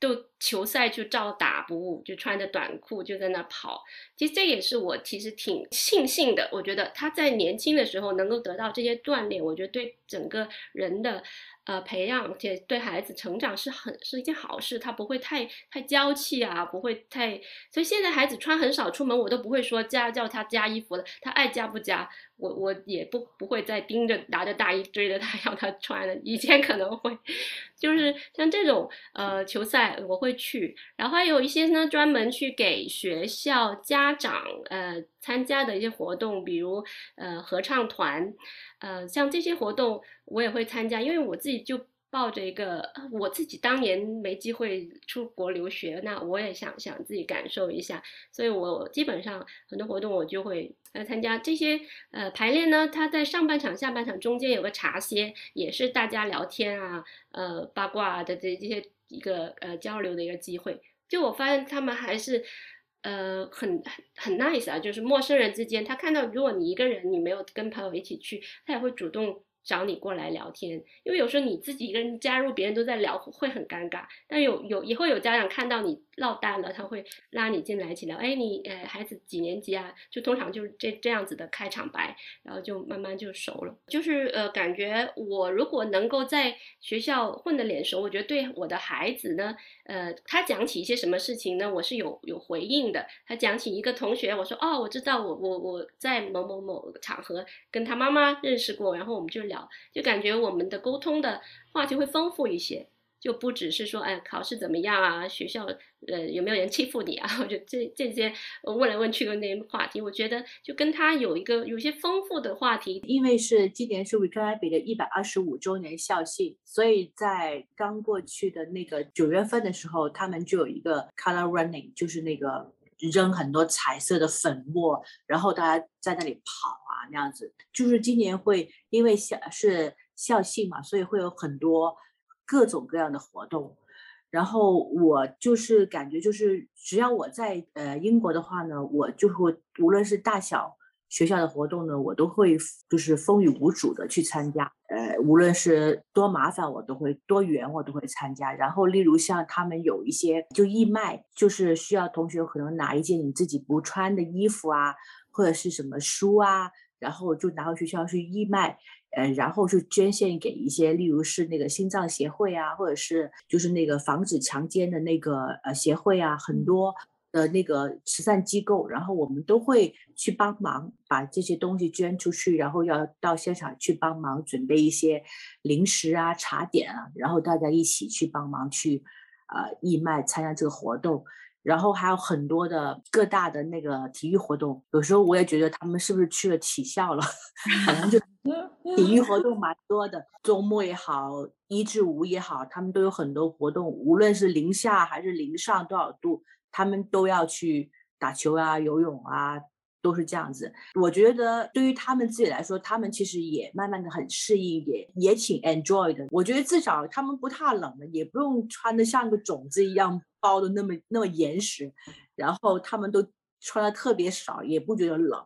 都球赛就照打不误，就穿着短裤就在那跑。其实这也是我其实挺庆幸的，我觉得他在年轻的时候能够得到这些锻炼，我觉得对整个人的。呃，培养且对孩子成长是很是一件好事，他不会太太娇气啊，不会太，所以现在孩子穿很少出门，我都不会说加叫他加衣服了，他爱加不加。我我也不不会再盯着拿着大衣追着他要他穿了，以前可能会，就是像这种呃球赛我会去，然后还有一些呢专门去给学校家长呃参加的一些活动，比如呃合唱团，呃像这些活动我也会参加，因为我自己就。抱着一个我自己当年没机会出国留学，那我也想想自己感受一下，所以我基本上很多活动我就会来参加。这些呃排练呢，它在上半场、下半场中间有个茶歇，也是大家聊天啊、呃八卦的这这些一个呃交流的一个机会。就我发现他们还是呃很很很 nice 啊，就是陌生人之间，他看到如果你一个人，你没有跟朋友一起去，他也会主动。找你过来聊天，因为有时候你自己一个人加入，别人都在聊，会很尴尬。但有有也会有家长看到你落单了，他会拉你进来一起聊。哎，你呃孩子几年级啊？就通常就是这这样子的开场白，然后就慢慢就熟了。就是呃感觉我如果能够在学校混得脸熟，我觉得对我的孩子呢，呃他讲起一些什么事情呢，我是有有回应的。他讲起一个同学，我说哦我知道我我我在某某某场合跟他妈妈认识过，然后我们就。聊，就感觉我们的沟通的话题会丰富一些。就不只是说，哎，考试怎么样啊？学校，呃，有没有人欺负你啊？我觉这这些问来问去的那些话题，我觉得就跟他有一个有些丰富的话题。因为是今年是 Victoria 的一百二十五周年校庆，所以在刚过去的那个九月份的时候，他们就有一个 Color Running，就是那个扔很多彩色的粉末，然后大家在那里跑那样子。就是今年会因为校是校庆嘛，所以会有很多。各种各样的活动，然后我就是感觉就是，只要我在呃英国的话呢，我就会无论是大小学校的活动呢，我都会就是风雨无阻的去参加。呃，无论是多麻烦，我都会多远我都会参加。然后例如像他们有一些就义卖，就是需要同学可能拿一件你自己不穿的衣服啊，或者是什么书啊，然后就拿回学校去义卖。呃，然后就捐献给一些，例如是那个心脏协会啊，或者是就是那个防止强奸的那个呃协会啊，很多的那个慈善机构，然后我们都会去帮忙把这些东西捐出去，然后要到现场去帮忙准备一些零食啊、茶点啊，然后大家一起去帮忙去呃义卖参加这个活动。然后还有很多的各大的那个体育活动，有时候我也觉得他们是不是去了体校了，反正就 体育活动蛮多的。周末也好，一至五也好，他们都有很多活动，无论是零下还是零上多少度，他们都要去打球啊、游泳啊。都是这样子，我觉得对于他们自己来说，他们其实也慢慢的很适应，也也挺 enjoy 的。我觉得至少他们不太冷了，也不用穿的像个种子一样包的那么那么严实，然后他们都穿的特别少，也不觉得冷。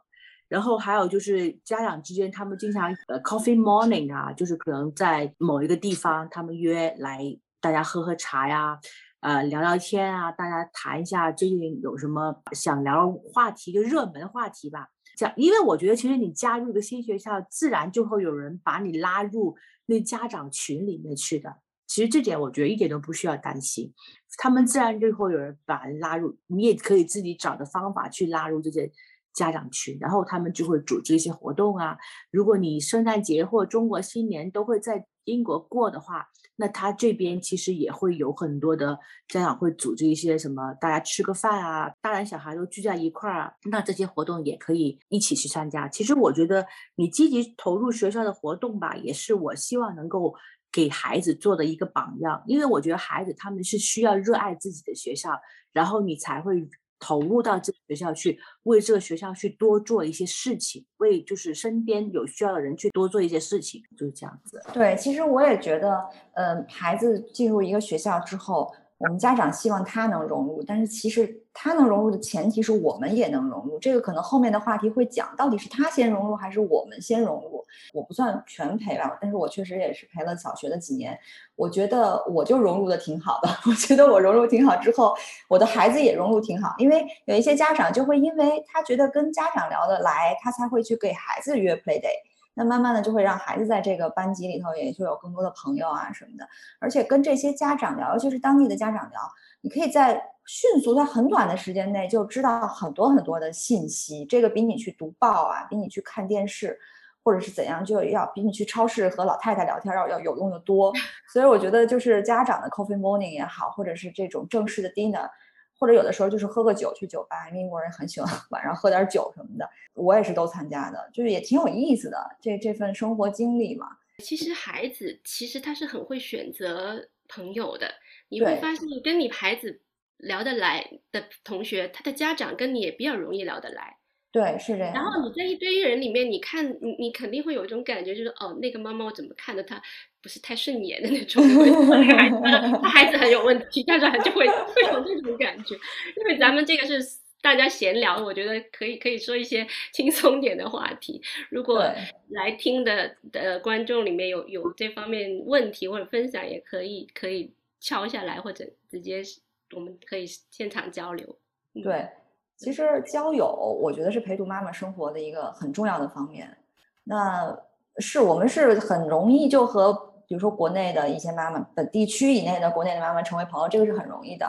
然后还有就是家长之间，他们经常呃 coffee morning 啊，就是可能在某一个地方，他们约来大家喝喝茶呀。呃，聊聊天啊，大家谈一下最近有什么想聊话题，就热门话题吧。讲，因为我觉得其实你加入一个新学校，自然就会有人把你拉入那家长群里面去的。其实这点我觉得一点都不需要担心，他们自然就会有人把人拉入，你也可以自己找的方法去拉入这些家长群，然后他们就会组织一些活动啊。如果你圣诞节或中国新年都会在英国过的话。那他这边其实也会有很多的家长会组织一些什么，大家吃个饭啊，大人小孩都聚在一块儿啊，那这些活动也可以一起去参加。其实我觉得你积极投入学校的活动吧，也是我希望能够给孩子做的一个榜样，因为我觉得孩子他们是需要热爱自己的学校，然后你才会。投入到这个学校去，为这个学校去多做一些事情，为就是身边有需要的人去多做一些事情，就是这样子。对，其实我也觉得，嗯，孩子进入一个学校之后。我们家长希望他能融入，但是其实他能融入的前提是我们也能融入。这个可能后面的话题会讲，到底是他先融入还是我们先融入？我不算全陪吧，但是我确实也是陪了小学的几年。我觉得我就融入的挺好的。我觉得我融入挺好之后，我的孩子也融入挺好。因为有一些家长就会因为他觉得跟家长聊得来，他才会去给孩子约 play day。那慢慢的就会让孩子在这个班级里头也就有更多的朋友啊什么的，而且跟这些家长聊，尤其是当地的家长聊，你可以在迅速在很短的时间内就知道很多很多的信息，这个比你去读报啊，比你去看电视，或者是怎样，就要比你去超市和老太太聊天要要有用的多。所以我觉得就是家长的 coffee morning 也好，或者是这种正式的 dinner。或者有的时候就是喝个酒去酒吧，英国人很喜欢 晚上喝点酒什么的，我也是都参加的，就是也挺有意思的，这这份生活经历嘛。其实孩子其实他是很会选择朋友的，你会发现跟你孩子聊得来的同学，他的家长跟你也比较容易聊得来。对，是这样。然后你在一堆人里面，你看你你肯定会有一种感觉，就是哦，那个妈妈我怎么看着她不是太顺眼的那种，孩子 他孩子很有问题，家长就会 会有这种感觉。因为咱们这个是大家闲聊，我觉得可以可以说一些轻松点的话题。如果来听的的观众里面有有这方面问题或者分享，也可以可以敲下来，或者直接我们可以现场交流。对。其实交友，我觉得是陪读妈妈生活的一个很重要的方面。那是我们是很容易就和，比如说国内的一些妈妈，本地区以内的国内的妈妈成为朋友，这个是很容易的。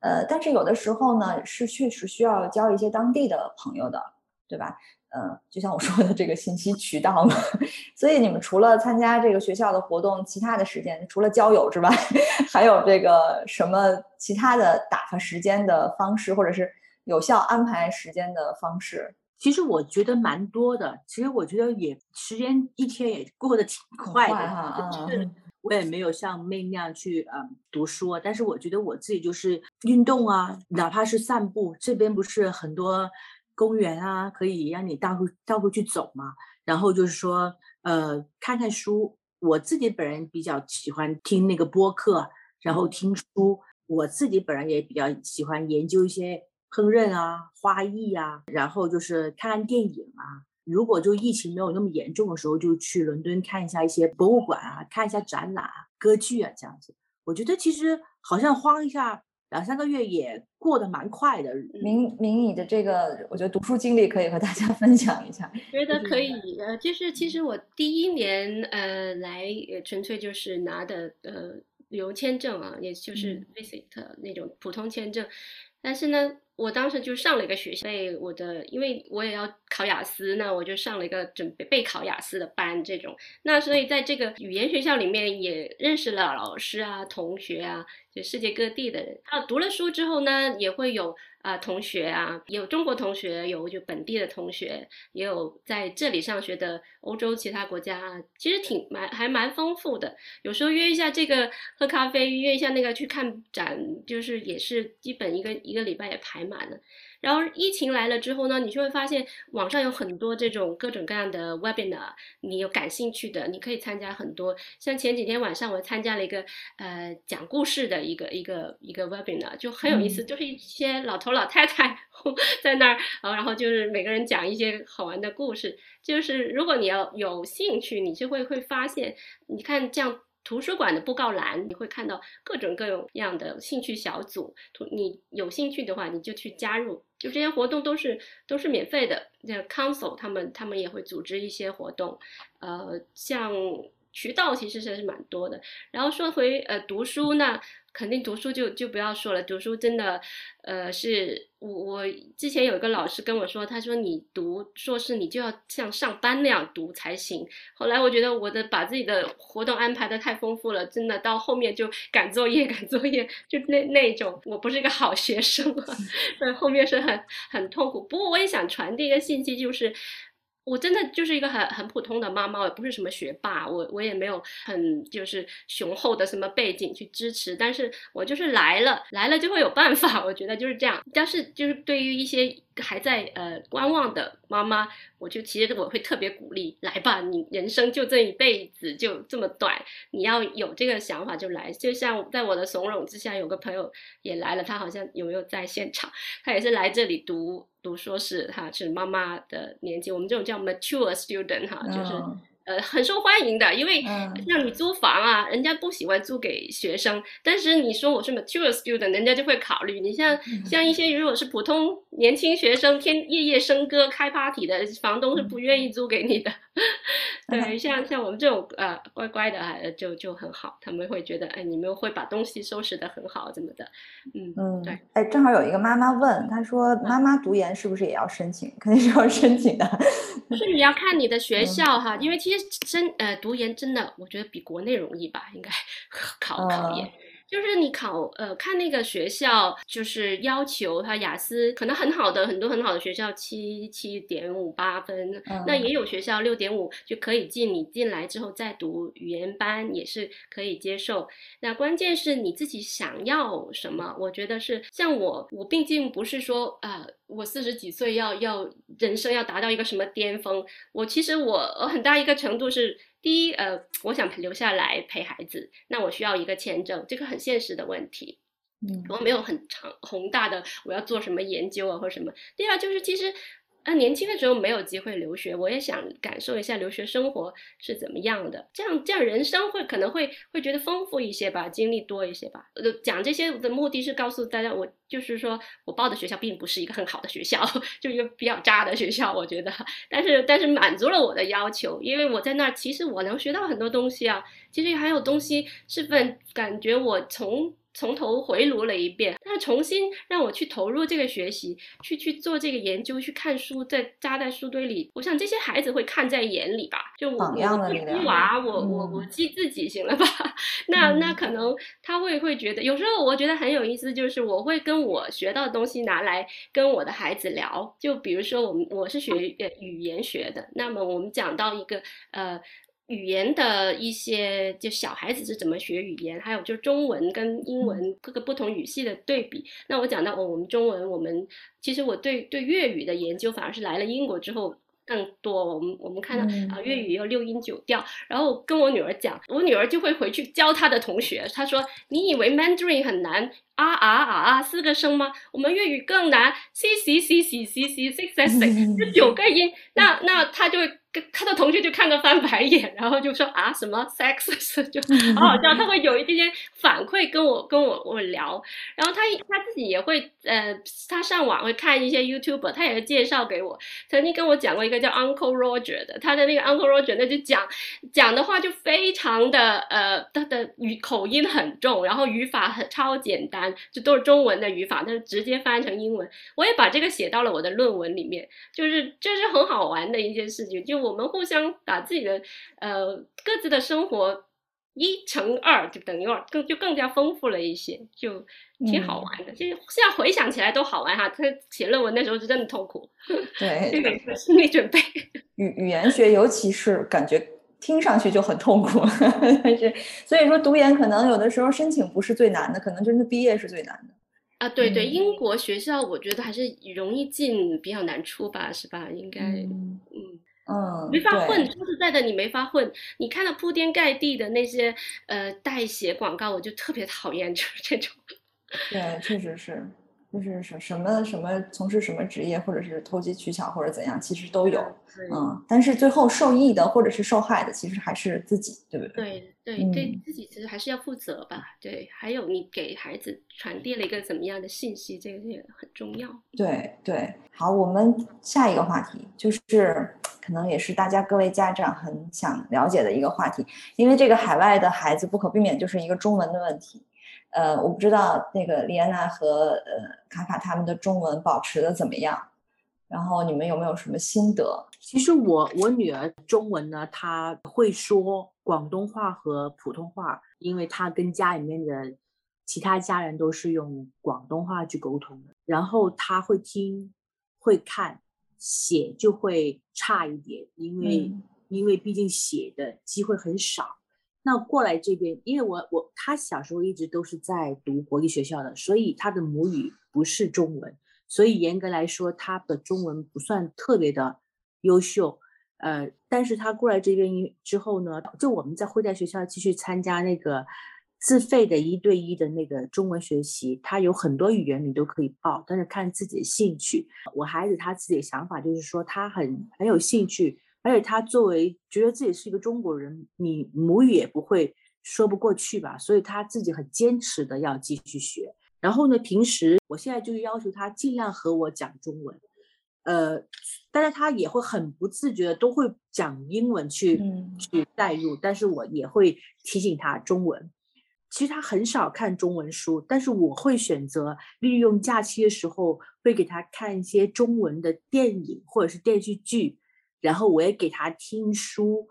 呃，但是有的时候呢，是确实需要交一些当地的朋友的，对吧？嗯，就像我说的这个信息渠道嘛。所以你们除了参加这个学校的活动，其他的时间除了交友之外，还有这个什么其他的打发时间的方式，或者是有效安排时间的方式？其实我觉得蛮多的。其实我觉得也时间一天也过得挺快的哈。嗯。我也没有像妹那样去嗯读书，但是我觉得我自己就是运动啊，哪怕是散步，这边不是很多公园啊，可以让你到处到处去走嘛。然后就是说，呃，看看书。我自己本人比较喜欢听那个播客，然后听书。我自己本人也比较喜欢研究一些烹饪啊、花艺啊，然后就是看看电影啊。如果就疫情没有那么严重的时候，就去伦敦看一下一些博物馆啊，看一下展览、歌剧啊，这样子。我觉得其实好像花一下两三个月也过得蛮快的。明明，你的这个我觉得读书经历可以和大家 分享一下。觉得可以，呃，就是其实我第一年呃来，纯粹就是拿的呃旅游签证啊，也就是 visit 那种普通签证，但是呢。我当时就上了一个学校，被我的，因为我也要考雅思，那我就上了一个准备备考雅思的班，这种，那所以在这个语言学校里面也认识了老师啊、同学啊，就世界各地的人。啊，读了书之后呢，也会有。啊，同学啊，有中国同学，有就本地的同学，也有在这里上学的欧洲其他国家，其实挺蛮还蛮丰富的。有时候约一下这个喝咖啡，约一下那个去看展，就是也是基本一个一个礼拜也排满了。然后疫情来了之后呢，你就会发现网上有很多这种各种各样的 webinar，你有感兴趣的，你可以参加很多。像前几天晚上我参加了一个呃讲故事的一个一个一个 webinar，就很有意思，就是一些老头老太太 在那儿，然后就是每个人讲一些好玩的故事。就是如果你要有兴趣，你就会会发现，你看这样。图书馆的布告栏，你会看到各种各样的兴趣小组。图你有兴趣的话，你就去加入。就这些活动都是都是免费的。那 Council 他们他们也会组织一些活动。呃，像渠道其实是是蛮多的。然后说回呃读书呢。肯定读书就就不要说了，读书真的，呃，是我我之前有一个老师跟我说，他说你读硕士你就要像上班那样读才行。后来我觉得我的把自己的活动安排的太丰富了，真的到后面就赶作业 赶作业，就那那种我不是一个好学生啊，所以后面是很很痛苦。不过我也想传递一个信息，就是。我真的就是一个很很普通的妈妈，我也不是什么学霸，我我也没有很就是雄厚的什么背景去支持，但是我就是来了，来了就会有办法，我觉得就是这样。但是就是对于一些还在呃观望的妈妈，我就其实我会特别鼓励，来吧，你人生就这一辈子就这么短，你要有这个想法就来。就像在我的怂恿之下，有个朋友也来了，他好像有没有在现场？他也是来这里读。读硕士，哈，是妈妈的年纪，我们这种叫 mature student 哈，就是。呃，很受欢迎的，因为像你租房啊，人家不喜欢租给学生，但是你说我是 mature student，人家就会考虑。你像像一些如果是普通年轻学生，天夜夜笙歌开 party 的，房东是不愿意租给你的。对，像像我们这种呃乖乖的，就就很好，他们会觉得哎，你们会把东西收拾的很好，怎么的？嗯嗯，对。哎，正好有一个妈妈问，她说妈妈读研是不是也要申请？肯定是要申请的。是你要看你的学校哈，因为其实真呃读研真的，我觉得比国内容易吧，应该 考考研。就是你考呃看那个学校，就是要求他雅思可能很好的很多很好的学校七七点五八分，那也有学校六点五就可以进，你进来之后再读语言班也是可以接受。那关键是你自己想要什么，我觉得是像我，我毕竟不是说啊。我四十几岁要要人生要达到一个什么巅峰？我其实我很大一个程度是第一，呃，我想留下来陪孩子，那我需要一个签证，这个很现实的问题。嗯，我没有很长宏大的我要做什么研究啊或什么。第二就是其实。啊，年轻的时候没有机会留学，我也想感受一下留学生活是怎么样的。这样这样人生会可能会会觉得丰富一些吧，经历多一些吧。呃，讲这些的目的是告诉大家，我就是说我报的学校并不是一个很好的学校，就一个比较渣的学校，我觉得。但是但是满足了我的要求，因为我在那儿其实我能学到很多东西啊。其实还有东西是本感觉我从。从头回炉了一遍，他重新让我去投入这个学习，去去做这个研究，去看书，再扎在书堆里。我想这些孩子会看在眼里吧？就我我鸡娃，我我我记自己行了吧？那那可能他会会觉得，有时候我觉得很有意思，就是我会跟我学到的东西拿来跟我的孩子聊。就比如说我们我是学语言学的，那么我们讲到一个呃。语言的一些，就小孩子是怎么学语言，还有就中文跟英文各个不同语系的对比。那我讲到我们中文，我们其实我对对粤语的研究反而是来了英国之后更多。我们我们看到啊，粤语有六音九调，然后跟我女儿讲，我女儿就会回去教她的同学，她说：“你以为 Mandarin 很难啊啊啊啊四个声吗？我们粤语更难，c c c c c c six s six 这九个音。”那那她就会。他的同学就看着翻白眼，然后就说啊什么 sex 就 好好笑，他会有一点点反馈跟我跟我我聊，然后他他自己也会呃，他上网会看一些 YouTuber，他也会介绍给我，曾经跟我讲过一个叫 Uncle Roger 的，他的那个 Uncle Roger 那就讲讲的话就非常的呃，他的语口音很重，然后语法很超简单，就都是中文的语法，但是直接翻成英文，我也把这个写到了我的论文里面，就是这是很好玩的一件事情，就。我们互相把自己的呃各自的生活一乘二就等于二，更就更加丰富了一些，就挺好玩的。就现在回想起来都好玩哈。他写论文那时候是真的痛苦，对，这个心理准备。语语言学尤其是感觉听上去就很痛苦，但是所以说读研可能有的时候申请不是最难的，可能真的毕业是最难的。啊，对对，英国学校我觉得还是容易进，比较难出吧，是吧？应该，嗯。嗯，没法混。说实在的，你没法混。你看到铺天盖地的那些呃代写广告，我就特别讨厌，就是这种。对，确实是，就是什什么什么从事什么职业，或者是投机取巧或者怎样，其实都有。嗯，但是最后受益的或者是受害的，其实还是自己，对不对？对对，对自己其实还是要负责吧。对，还有你给孩子传递了一个怎么样的信息，这个也很重要。对对，好，我们下一个话题就是。可能也是大家各位家长很想了解的一个话题，因为这个海外的孩子不可避免就是一个中文的问题。呃，我不知道那个李安娜和呃卡卡他们的中文保持的怎么样，然后你们有没有什么心得？其实我我女儿中文呢，她会说广东话和普通话，因为她跟家里面的其他家人都是用广东话去沟通的，然后她会听会看。写就会差一点，因为因为毕竟写的机会很少。那过来这边，因为我我他小时候一直都是在读国际学校的，所以他的母语不是中文，所以严格来说他的中文不算特别的优秀。呃，但是他过来这边之后呢，就我们在会在学校继续参加那个。自费的一对一的那个中文学习，他有很多语言你都可以报，但是看自己的兴趣。我孩子他自己的想法就是说他很很有兴趣，而且他作为觉得自己是一个中国人，你母语也不会说不过去吧，所以他自己很坚持的要继续学。然后呢，平时我现在就要求他尽量和我讲中文，呃，但是他也会很不自觉的都会讲英文去去代入，但是我也会提醒他中文。其实他很少看中文书，但是我会选择利用假期的时候，会给他看一些中文的电影或者是电视剧，然后我也给他听书。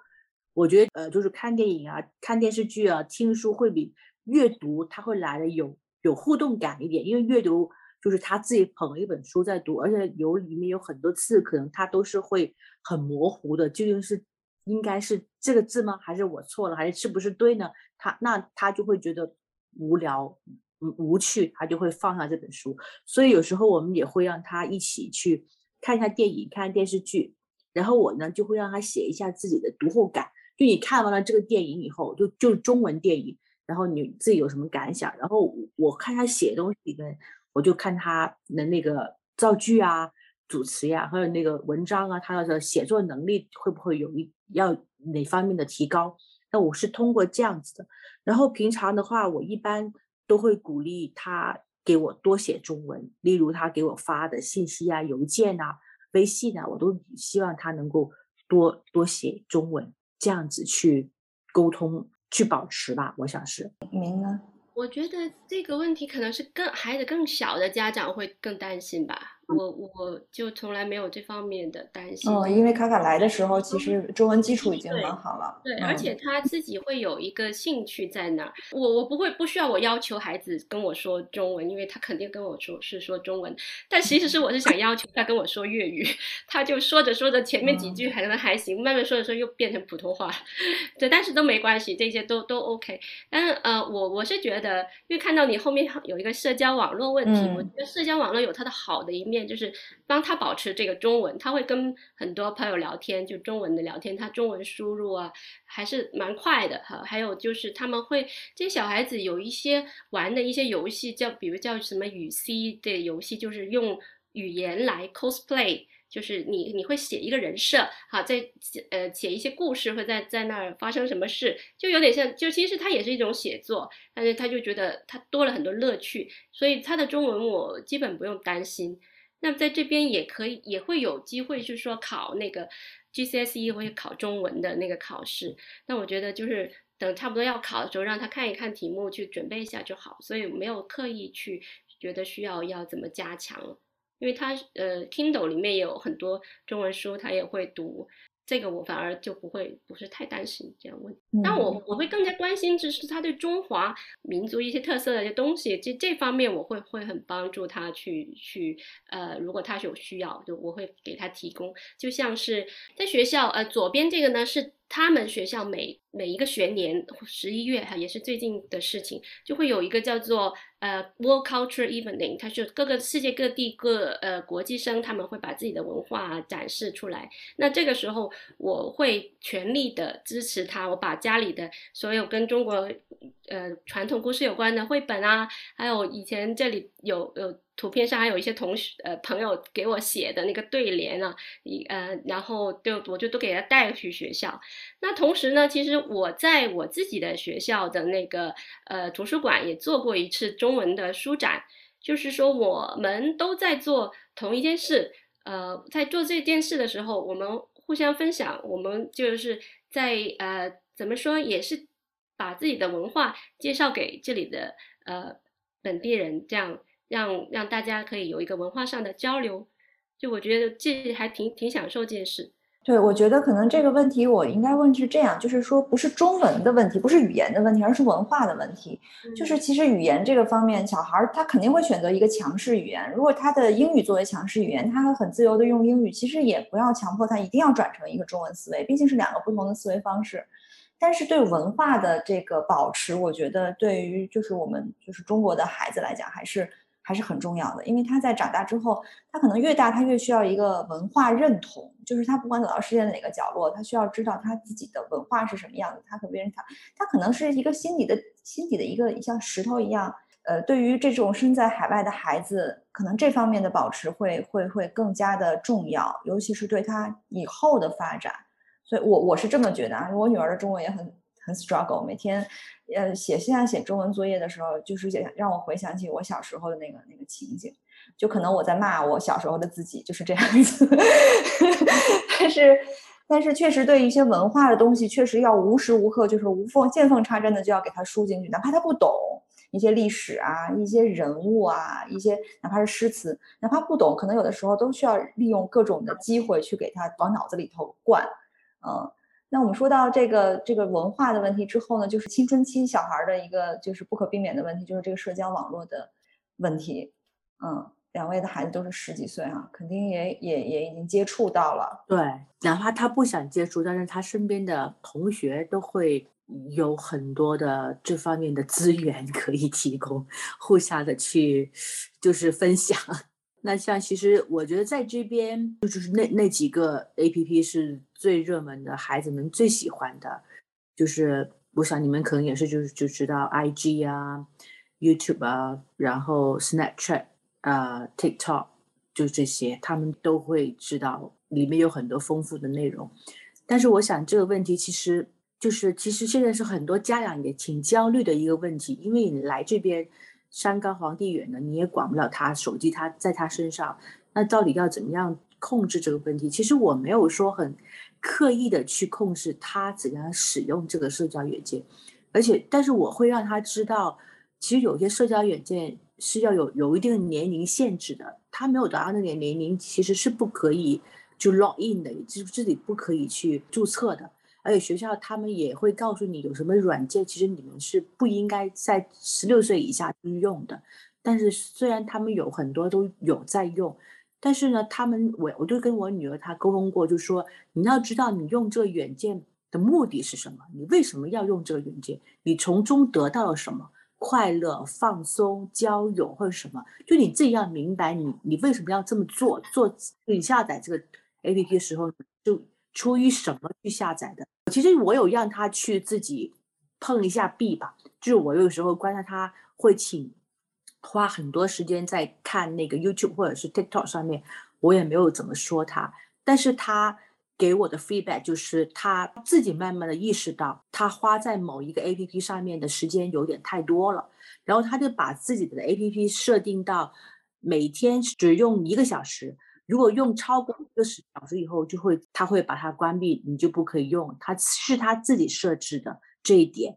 我觉得，呃，就是看电影啊、看电视剧啊、听书会比阅读他会来的有有互动感一点，因为阅读就是他自己捧了一本书在读，而且有里面有很多字，可能他都是会很模糊的，究竟是。应该是这个字吗？还是我错了？还是是不是对呢？他那他就会觉得无聊、无趣，他就会放下这本书。所以有时候我们也会让他一起去看一下电影、看电视剧，然后我呢就会让他写一下自己的读后感。就你看完了这个电影以后，就就是中文电影，然后你自己有什么感想？然后我看他写东西呢，我就看他的那个造句啊。主持呀，还有那个文章啊，他的写作能力会不会有一要哪方面的提高？那我是通过这样子的。然后平常的话，我一般都会鼓励他给我多写中文，例如他给我发的信息啊、邮件啊、微信啊，我都希望他能够多多写中文，这样子去沟通、去保持吧。我想是明呢。我觉得这个问题可能是更孩子更小的家长会更担心吧。我我就从来没有这方面的担心。哦，因为卡卡来的时候，其实中文基础已经蛮好了。对，而且他自己会有一个兴趣在那儿。我我不会不需要我要求孩子跟我说中文，因为他肯定跟我说是说中文。但其实是我是想要求他跟我说粤语，他就说着说着前面几句可能还行，慢慢说着说又变成普通话。对，但是都没关系，这些都都 OK。但是呃，我我是觉得，因为看到你后面有一个社交网络问题，我觉得社交网络有它的好的一面。就是帮他保持这个中文，他会跟很多朋友聊天，就中文的聊天，他中文输入啊还是蛮快的哈。还有就是他们会这些小孩子有一些玩的一些游戏，叫比如叫什么语 C 的游戏，就是用语言来 cosplay，就是你你会写一个人设，好在呃写一些故事，会在在那儿发生什么事，就有点像，就其实它也是一种写作，但是他就觉得他多了很多乐趣，所以他的中文我基本不用担心。那在这边也可以，也会有机会，就是说考那个 GCSE 或者考中文的那个考试。那我觉得就是等差不多要考的时候，让他看一看题目，去准备一下就好。所以没有刻意去觉得需要要怎么加强，因为他呃 Kindle 里面也有很多中文书，他也会读。这个我反而就不会不是太担心这样问，但我我会更加关心就是他对中华民族一些特色的一些东西，这这方面我会会很帮助他去去呃，如果他有需要，就我会给他提供，就像是在学校呃左边这个呢是。他们学校每每一个学年十一月哈，也是最近的事情，就会有一个叫做呃 World Culture Evening，它是各个世界各地各呃国际生他们会把自己的文化展示出来。那这个时候我会全力的支持他，我把家里的所有跟中国呃传统故事有关的绘本啊，还有以前这里有有。图片上还有一些同学呃朋友给我写的那个对联啊，一呃，然后就我就都给他带去学校。那同时呢，其实我在我自己的学校的那个呃图书馆也做过一次中文的书展，就是说我们都在做同一件事，呃，在做这件事的时候，我们互相分享，我们就是在呃怎么说，也是把自己的文化介绍给这里的呃本地人，这样。让让大家可以有一个文化上的交流，就我觉得这还挺挺享受这件事。对，我觉得可能这个问题我应该问是这样，就是说不是中文的问题，不是语言的问题，而是文化的问题。就是其实语言这个方面，小孩儿他肯定会选择一个强势语言。如果他的英语作为强势语言，他很自由的用英语，其实也不要强迫他一定要转成一个中文思维，毕竟是两个不同的思维方式。但是对文化的这个保持，我觉得对于就是我们就是中国的孩子来讲，还是。还是很重要的，因为他在长大之后，他可能越大，他越需要一个文化认同，就是他不管走到世界的哪个角落，他需要知道他自己的文化是什么样子，他和别人他他可能是一个心底的心底的一个像石头一样，呃，对于这种身在海外的孩子，可能这方面的保持会会会更加的重要，尤其是对他以后的发展，所以我我是这么觉得啊，我女儿的中文也很。struggle，每天，呃，写现在写中文作业的时候，就是想让我回想起我小时候的那个那个情景，就可能我在骂我小时候的自己，就是这样子。但是，但是确实对一些文化的东西，确实要无时无刻就是无缝见缝插针的就要给他输进去，哪怕他不懂一些历史啊、一些人物啊、一些哪怕是诗词，哪怕不懂，可能有的时候都需要利用各种的机会去给他往脑子里头灌，嗯。那我们说到这个这个文化的问题之后呢，就是青春期小孩的一个就是不可避免的问题，就是这个社交网络的问题。嗯，两位的孩子都是十几岁啊，肯定也也也已经接触到了。对，哪怕他不想接触，但是他身边的同学都会有很多的这方面的资源可以提供，互相的去就是分享。那像其实我觉得在这边就是那那几个 A P P 是最热门的，孩子们最喜欢的，就是我想你们可能也是就是就知道 I G 啊，YouTube 啊，然后 Snapchat 啊，TikTok 就这些，他们都会知道里面有很多丰富的内容。但是我想这个问题其实就是其实现在是很多家长也挺焦虑的一个问题，因为你来这边。山高皇帝远的，你也管不了他，手机他在他身上，那到底要怎么样控制这个问题？其实我没有说很刻意的去控制他怎样使用这个社交软件，而且，但是我会让他知道，其实有些社交软件是要有有一定年龄限制的，他没有达到那个年龄，其实是不可以就 log in 的，就是自己不可以去注册的。而且学校他们也会告诉你有什么软件，其实你们是不应该在十六岁以下去用的。但是虽然他们有很多都有在用，但是呢，他们我我就跟我女儿她沟通过，就说你要知道你用这个软件的目的是什么，你为什么要用这个软件，你从中得到了什么。快乐、放松、交友或者什么，就你自己要明白，你你为什么要这么做？做你下载这个 A P P 的时候，就出于什么去下载的？其实我有让他去自己碰一下壁吧，就是我有时候观察他会请花很多时间在看那个 YouTube 或者是 TikTok 上面，我也没有怎么说他，但是他。给我的 feedback 就是他自己慢慢的意识到，他花在某一个 A P P 上面的时间有点太多了，然后他就把自己的 A P P 设定到每天只用一个小时，如果用超过一个小时以后，就会他会把它关闭，你就不可以用。他是他自己设置的这一点，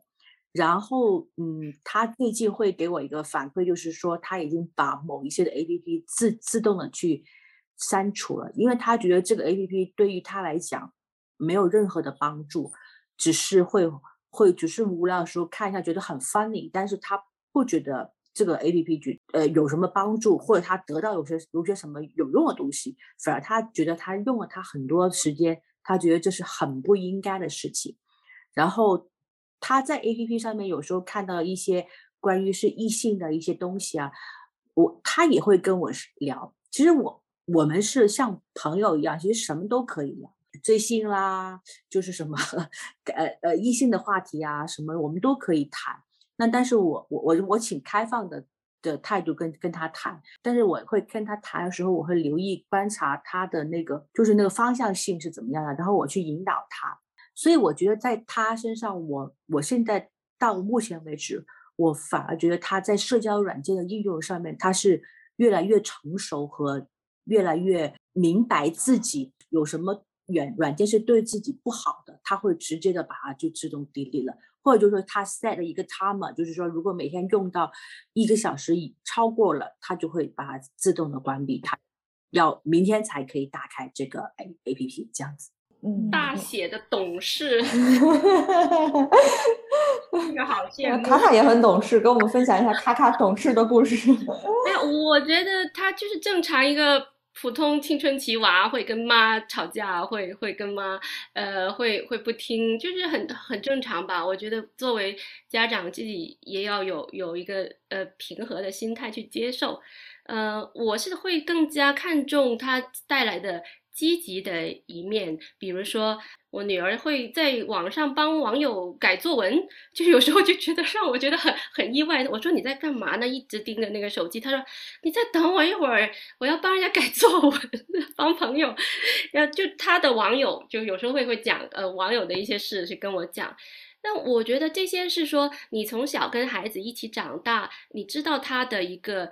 然后嗯，他最近会给我一个反馈，就是说他已经把某一些的 A P P 自自动的去。删除了，因为他觉得这个 A P P 对于他来讲没有任何的帮助，只是会会只是无聊的时候看一下，觉得很 funny，但是他不觉得这个 A P P 觉呃有什么帮助，或者他得到有些有些什么有用的东西，反而他觉得他用了他很多时间，他觉得这是很不应该的事情。然后他在 A P P 上面有时候看到一些关于是异性的一些东西啊，我他也会跟我聊，其实我。我们是像朋友一样，其实什么都可以聊，追星啦，就是什么 呃呃异性的话题啊，什么我们都可以谈。那但是我我我我请开放的的态度跟跟他谈，但是我会跟他谈的时候，我会留意观察他的那个就是那个方向性是怎么样的，然后我去引导他。所以我觉得在他身上，我我现在到目前为止，我反而觉得他在社交软件的应用上面，他是越来越成熟和。越来越明白自己有什么软软件是对自己不好的，他会直接的把它就自动 delete 了，或者就是说他 set 了一个 timer，就是说如果每天用到一个小时以超过了，他就会把它自动的关闭，它要明天才可以打开这个 A A P P 这样子。嗯，大写的懂事，这个好羡慕。卡卡也很懂事，跟我们分享一下卡卡懂事的故事。没有，我觉得他就是正常一个。普通青春期娃会跟妈吵架，会会跟妈，呃，会会不听，就是很很正常吧。我觉得作为家长自己也要有有一个呃平和的心态去接受，呃，我是会更加看重他带来的。积极的一面，比如说我女儿会在网上帮网友改作文，就有时候就觉得让我觉得很很意外。我说你在干嘛呢？一直盯着那个手机。她说你再等我一会儿，我要帮人家改作文，帮朋友。然后就他的网友就有时候会会讲呃网友的一些事去跟我讲。那我觉得这些是说你从小跟孩子一起长大，你知道他的一个。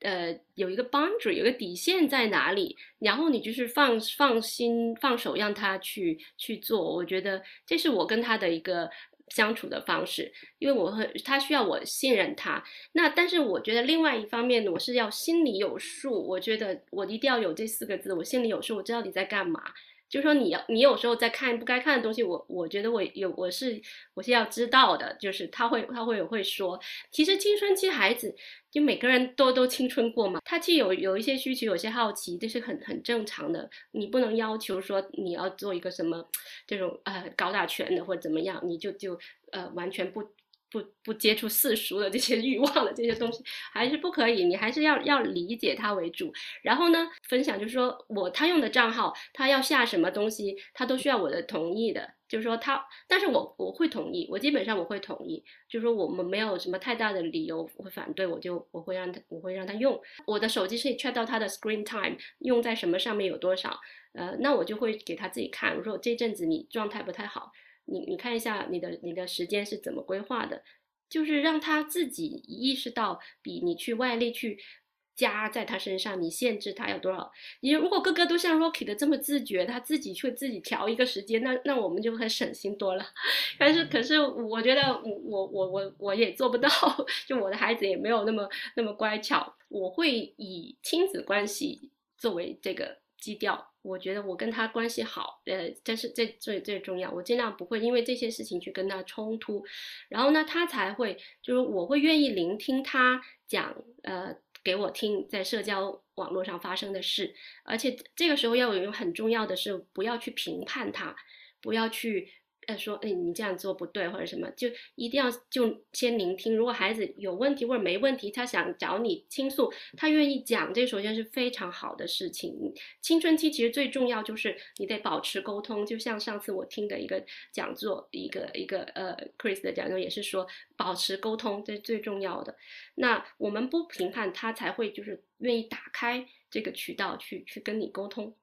呃，有一个 boundary，有个底线在哪里，然后你就是放放心放手让他去去做。我觉得这是我跟他的一个相处的方式，因为我很他需要我信任他。那但是我觉得另外一方面，我是要心里有数。我觉得我一定要有这四个字，我心里有数，我知道你在干嘛。就说，你要你有时候在看不该看的东西，我我觉得我有我是我是要知道的。就是他会他会会说，其实青春期孩子就每个人都都青春过嘛，他既有有一些需求，有些好奇，这是很很正常的。你不能要求说你要做一个什么这种呃高大全的或者怎么样，你就就呃完全不。不不接触世俗的这些欲望的这些东西还是不可以，你还是要要理解他为主。然后呢，分享就是说我他用的账号，他要下什么东西，他都需要我的同意的。就是说他，但是我我会同意，我基本上我会同意。就是说我们没有什么太大的理由会反对，我就我会让他我会让他用我的手机是 check 到他的 screen time 用在什么上面有多少，呃，那我就会给他自己看，我说这阵子你状态不太好。你你看一下你的你的时间是怎么规划的，就是让他自己意识到，比你去外力去加在他身上，你限制他有多少？你如果个个都像 Rocky 的这么自觉，他自己去自己调一个时间，那那我们就很省心多了。但是可是我觉得我我我我也做不到，就我的孩子也没有那么那么乖巧。我会以亲子关系作为这个基调，我觉得我跟他关系好，呃，这是最最最重要。我尽量不会因为这些事情去跟他冲突，然后呢，他才会就是我会愿意聆听他讲，呃。给我听在社交网络上发生的事，而且这个时候要有一个很重要的是，不要去评判他，不要去。呃，说，哎，你这样做不对，或者什么，就一定要就先聆听。如果孩子有问题或者没问题，他想找你倾诉，他愿意讲，这首先是非常好的事情。青春期其实最重要就是你得保持沟通，就像上次我听的一个讲座，一个一个呃，Chris 的讲座也是说，保持沟通这是最重要的。那我们不评判他，才会就是愿意打开这个渠道去去跟你沟通。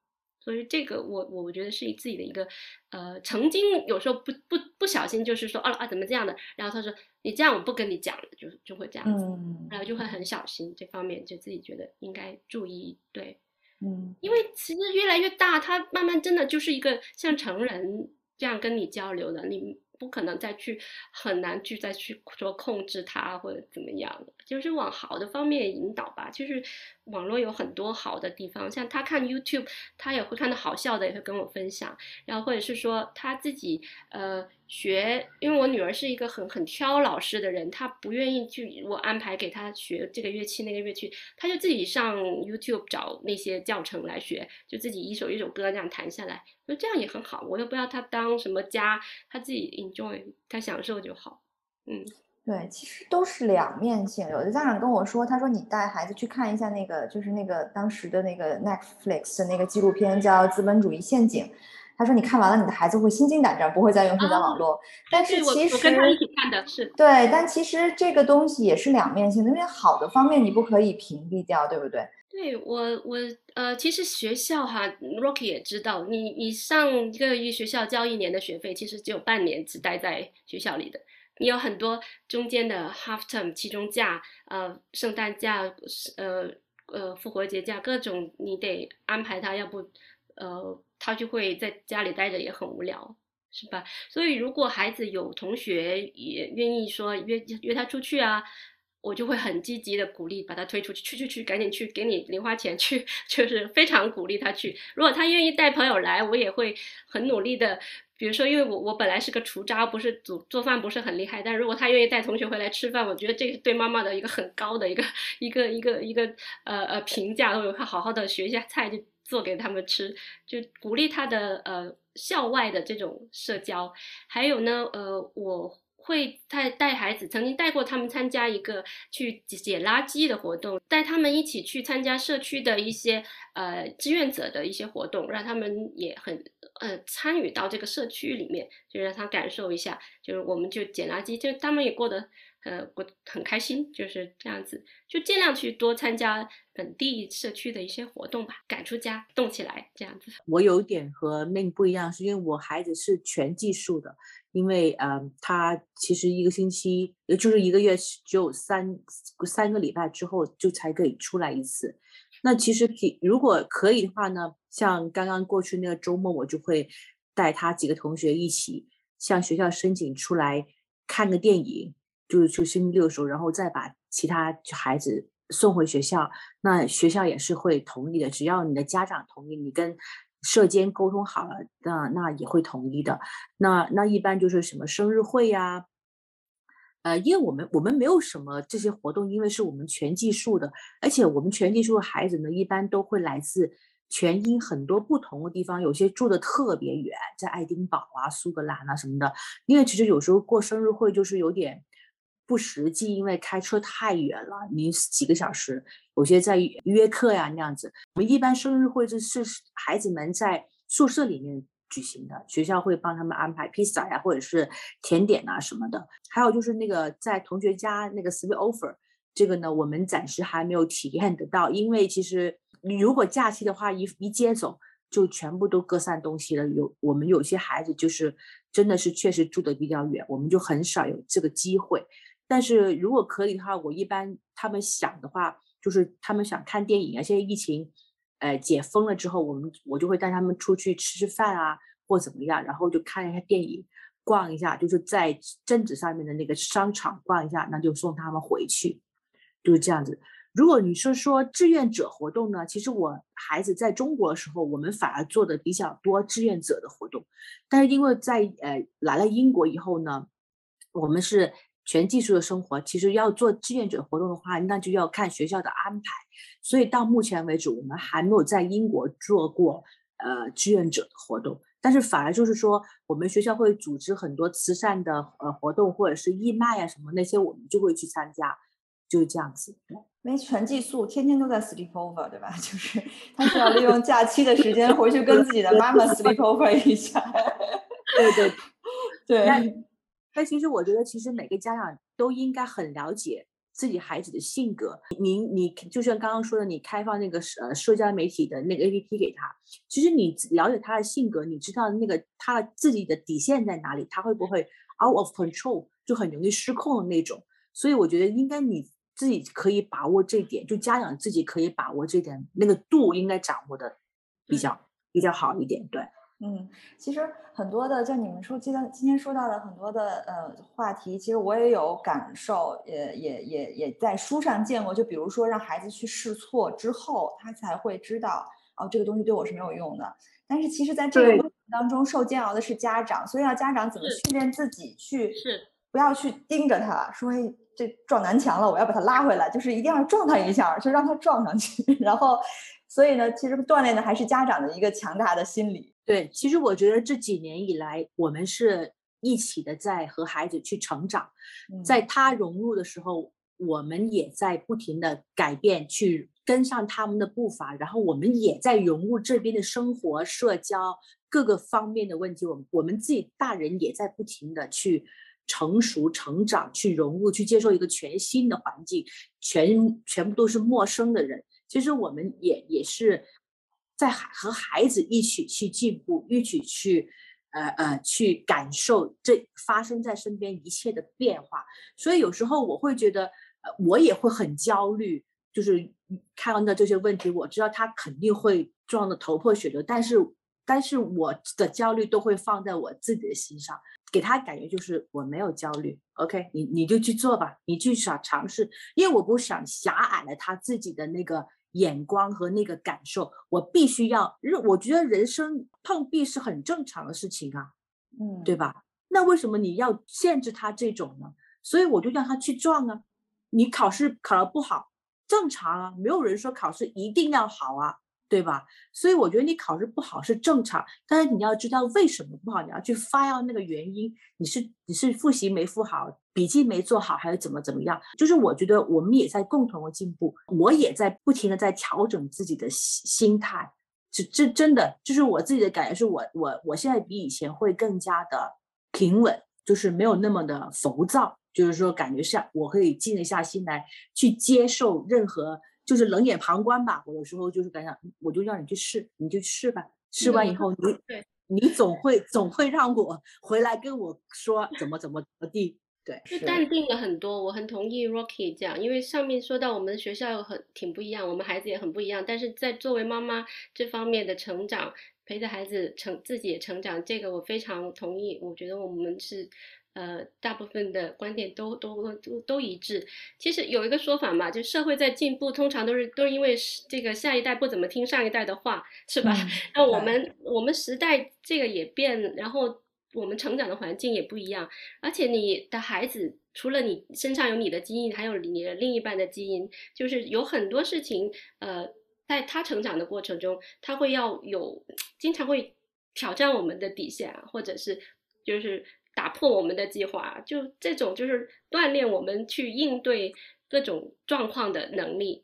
所以这个我我觉得是自己的一个，呃，曾经有时候不不不小心就是说，啊啊怎么这样的？然后他说你这样我不跟你讲了，就就会这样子，然后就会很小心这方面，就自己觉得应该注意，对，嗯，因为其实越来越大，他慢慢真的就是一个像成人这样跟你交流的，你。不可能再去很难去再去说控制他或者怎么样就是往好的方面引导吧。就是网络有很多好的地方，像他看 YouTube，他也会看到好笑的，也会跟我分享。然后或者是说他自己呃。学，因为我女儿是一个很很挑老师的人，她不愿意去我安排给她学这个乐器那个乐器，她就自己上 YouTube 找那些教程来学，就自己一首一首歌这样弹下来，那这样也很好，我又不要她当什么家，她自己 enjoy，她享受就好。嗯，对，其实都是两面性。有的家长跟我说，他说你带孩子去看一下那个，就是那个当时的那个 Netflix 的那个纪录片叫《资本主义陷阱》。他说：“你看完了，你的孩子会心惊胆战，不会再用社交网络。但是其实，我跟他一起看的是对，但其实这个东西也是两面性的，因为好的方面你不可以屏蔽掉，对不对？对我，我呃，其实学校哈，Rocky 也知道，你你上一个一学校交一年的学费，其实只有半年只待在学校里的，你有很多中间的 half term 期中假，呃，圣诞假，呃呃，复活节假，各种你得安排他，要不呃。”他就会在家里待着也很无聊，是吧？所以如果孩子有同学也愿意说约约他出去啊，我就会很积极的鼓励把他推出去，去去去，赶紧去，给你零花钱去，就是非常鼓励他去。如果他愿意带朋友来，我也会很努力的。比如说，因为我我本来是个厨渣，不是做做饭不是很厉害，但如果他愿意带同学回来吃饭，我觉得这是对妈妈的一个很高的一个 一个一个一个呃呃评价，我会好好的学一下菜就。做给他们吃，就鼓励他的呃校外的这种社交，还有呢呃我会带带孩子，曾经带过他们参加一个去捡垃圾的活动，带他们一起去参加社区的一些呃志愿者的一些活动，让他们也很呃参与到这个社区里面，就让他感受一下，就是我们就捡垃圾，就他们也过得。呃，我很开心，就是这样子，就尽量去多参加本地社区的一些活动吧，赶出家，动起来，这样子。我有点和 Ming 不一样，是因为我孩子是全寄宿的，因为呃，他其实一个星期，也就是一个月只有三三个礼拜之后就才可以出来一次。那其实可如果可以的话呢，像刚刚过去那个周末，我就会带他几个同学一起向学校申请出来看个电影。就是去星期六的时候，然后再把其他孩子送回学校，那学校也是会同意的。只要你的家长同意，你跟社监沟通好了，那那也会同意的。那那一般就是什么生日会呀，呃，因为我们我们没有什么这些活动，因为是我们全寄宿的，而且我们全寄宿的孩子呢，一般都会来自全英很多不同的地方，有些住的特别远，在爱丁堡啊、苏格兰啊什么的。因为其实有时候过生日会就是有点。不实际，因为开车太远了，你几个小时，有些在约课呀那样子。我们一般生日会就是孩子们在宿舍里面举行的，学校会帮他们安排披萨呀，或者是甜点啊什么的。还有就是那个在同学家那个 s w e e offer，这个呢我们暂时还没有体验得到，因为其实你如果假期的话，一一接走就全部都各散东西了。有我们有些孩子就是真的是确实住的比较远，我们就很少有这个机会。但是如果可以的话，我一般他们想的话，就是他们想看电影啊，现在疫情，呃，解封了之后，我们我就会带他们出去吃吃饭啊，或怎么样，然后就看一下电影，逛一下，就是在镇子上面的那个商场逛一下，那就送他们回去，就是这样子。如果你是说志愿者活动呢，其实我孩子在中国的时候，我们反而做的比较多志愿者的活动，但是因为在呃来了英国以后呢，我们是。全寄宿的生活，其实要做志愿者活动的话，那就要看学校的安排。所以到目前为止，我们还没有在英国做过呃志愿者的活动。但是反而就是说，我们学校会组织很多慈善的呃活动，或者是义卖啊什么那些，我们就会去参加，就是这样子。因为全寄宿，天天都在 sleep over，对吧？就是他需要利用假期的时间回去跟自己的妈妈 sleep over 一下。对对对。但其实我觉得，其实每个家长都应该很了解自己孩子的性格。您你就像刚刚说的，你开放那个呃社交媒体的那个 APP 给他，其实你了解他的性格，你知道那个他自己的底线在哪里，他会不会 out of control，就很容易失控的那种。所以我觉得应该你自己可以把握这点，就家长自己可以把握这点，那个度应该掌握的比较比较好一点，对。嗯，其实很多的，像你们说，今天今天说到的很多的呃话题，其实我也有感受，也也也也在书上见过。就比如说，让孩子去试错之后，他才会知道哦，这个东西对我是没有用的。但是其实，在这个过程当中，受煎熬的是家长，所以要家长怎么训练自己去，是不要去盯着他说，哎，这撞南墙了，我要把他拉回来，就是一定要撞他一下，就让他撞上去。然后，所以呢，其实锻炼的还是家长的一个强大的心理。对，其实我觉得这几年以来，我们是一起的在和孩子去成长，在他融入的时候，我们也在不停的改变，去跟上他们的步伐，然后我们也在融入这边的生活、社交各个方面的问题，我们我们自己大人也在不停的去成熟、成长，去融入、去接受一个全新的环境，全全部都是陌生的人，其实我们也也是。在和孩子一起去进步，一起去，呃呃，去感受这发生在身边一切的变化。所以有时候我会觉得，呃，我也会很焦虑，就是看到这些问题，我知道他肯定会撞得头破血流，但是，但是我的焦虑都会放在我自己的心上，给他感觉就是我没有焦虑，OK，你你就去做吧，你去想尝试，因为我不想狭隘了他自己的那个。眼光和那个感受，我必须要认。我觉得人生碰壁是很正常的事情啊，嗯，对吧？那为什么你要限制他这种呢？所以我就让他去撞啊。你考试考得不好，正常啊，没有人说考试一定要好啊。对吧？所以我觉得你考试不好是正常，但是你要知道为什么不好，你要去发要那个原因。你是你是复习没复好，笔记没做好，还是怎么怎么样？就是我觉得我们也在共同的进步，我也在不停的在调整自己的心心态。这这真的就是我自己的感觉，是我我我现在比以前会更加的平稳，就是没有那么的浮躁，就是说感觉像我可以静得下心来去接受任何。就是冷眼旁观吧，我有时候就是感想，我就让你去试，你就试吧。试完以后，你你总会总会让我回来跟我说怎么怎么怎么地。对，就淡定了很多。我很同意 Rocky 讲，因为上面说到我们学校很挺不一样，我们孩子也很不一样。但是在作为妈妈这方面的成长，陪着孩子成自己也成长，这个我非常同意。我觉得我们是。呃，大部分的观点都都都都一致。其实有一个说法嘛，就社会在进步，通常都是都是因为这个下一代不怎么听上一代的话，是吧？那我们我们时代这个也变，然后我们成长的环境也不一样。而且你的孩子除了你身上有你的基因，还有你的另一半的基因，就是有很多事情，呃，在他成长的过程中，他会要有经常会挑战我们的底线啊，或者是就是。打破我们的计划，就这种就是锻炼我们去应对各种状况的能力。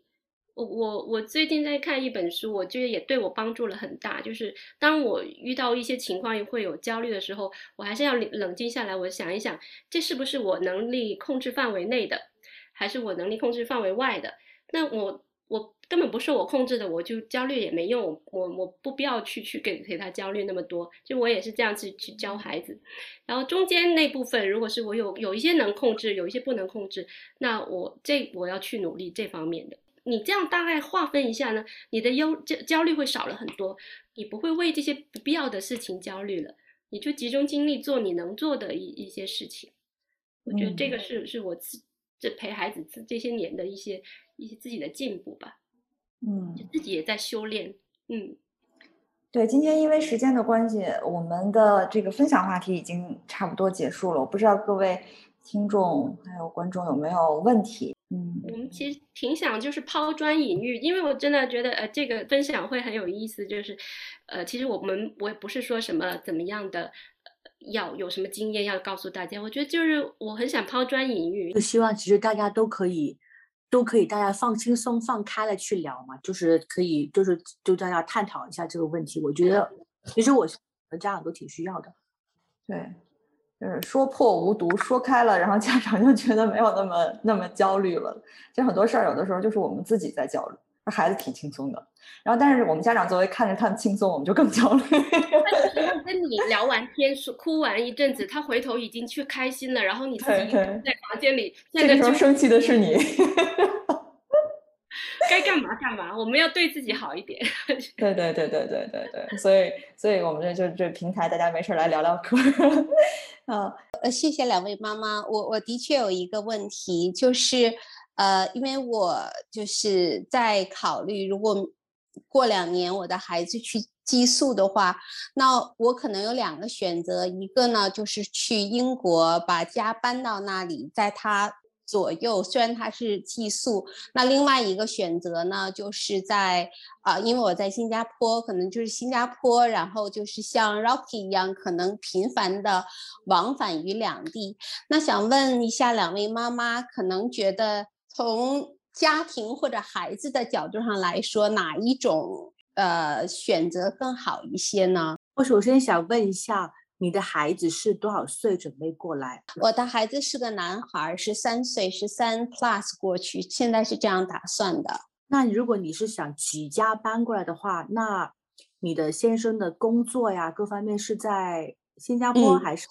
我我我最近在看一本书，我觉得也对我帮助了很大。就是当我遇到一些情况会有焦虑的时候，我还是要冷静下来，我想一想，这是不是我能力控制范围内的，还是我能力控制范围外的？那我。我根本不是我控制的，我就焦虑也没用，我我不必要去去给给他焦虑那么多，就我也是这样子去教孩子，然后中间那部分，如果是我有有一些能控制，有一些不能控制，那我这我要去努力这方面的。你这样大概划分一下呢，你的忧焦焦虑会少了很多，你不会为这些不必要的事情焦虑了，你就集中精力做你能做的一一些事情。我觉得这个是是我自这陪孩子这这些年的一些一些自己的进步吧。嗯，自己也在修炼。嗯，对，今天因为时间的关系，我们的这个分享话题已经差不多结束了。我不知道各位听众还有观众有没有问题？嗯，我们其实挺想就是抛砖引玉，因为我真的觉得呃这个分享会很有意思。就是呃，其实我们我也不是说什么怎么样的，要有什么经验要告诉大家。我觉得就是我很想抛砖引玉，就希望其实大家都可以都可以大家放轻松放开了去聊嘛，就是可以就是就大家探讨一下这个问题。我觉得其实我和家长都挺需要的。对。就是说破无毒，说开了，然后家长就觉得没有那么那么焦虑了。其实很多事儿，有的时候就是我们自己在焦虑，那孩子挺轻松的。然后，但是我们家长作为看着他们轻松，我们就更焦虑。他 跟你聊完天，说哭完一阵子，他回头已经去开心了，然后你自己在房间里，这个时候生气的是你。该干嘛干嘛，我们要对自己好一点。对对对对对对对，所以所以我们这就这平台，大家没事来聊聊嗑。啊，呃，谢谢两位妈妈。我我的确有一个问题，就是呃，因为我就是在考虑，如果过两年我的孩子去寄宿的话，那我可能有两个选择，一个呢就是去英国把家搬到那里，在他。左右，虽然他是寄宿，那另外一个选择呢，就是在啊，因为我在新加坡，可能就是新加坡，然后就是像 Rocky 一样，可能频繁的往返于两地。那想问一下两位妈妈，可能觉得从家庭或者孩子的角度上来说，哪一种呃选择更好一些呢？我首先想问一下。你的孩子是多少岁准备过来？我的孩子是个男孩，十三岁，十三 plus 过去，现在是这样打算的。那如果你是想举家搬过来的话，那你的先生的工作呀，各方面是在新加坡还是？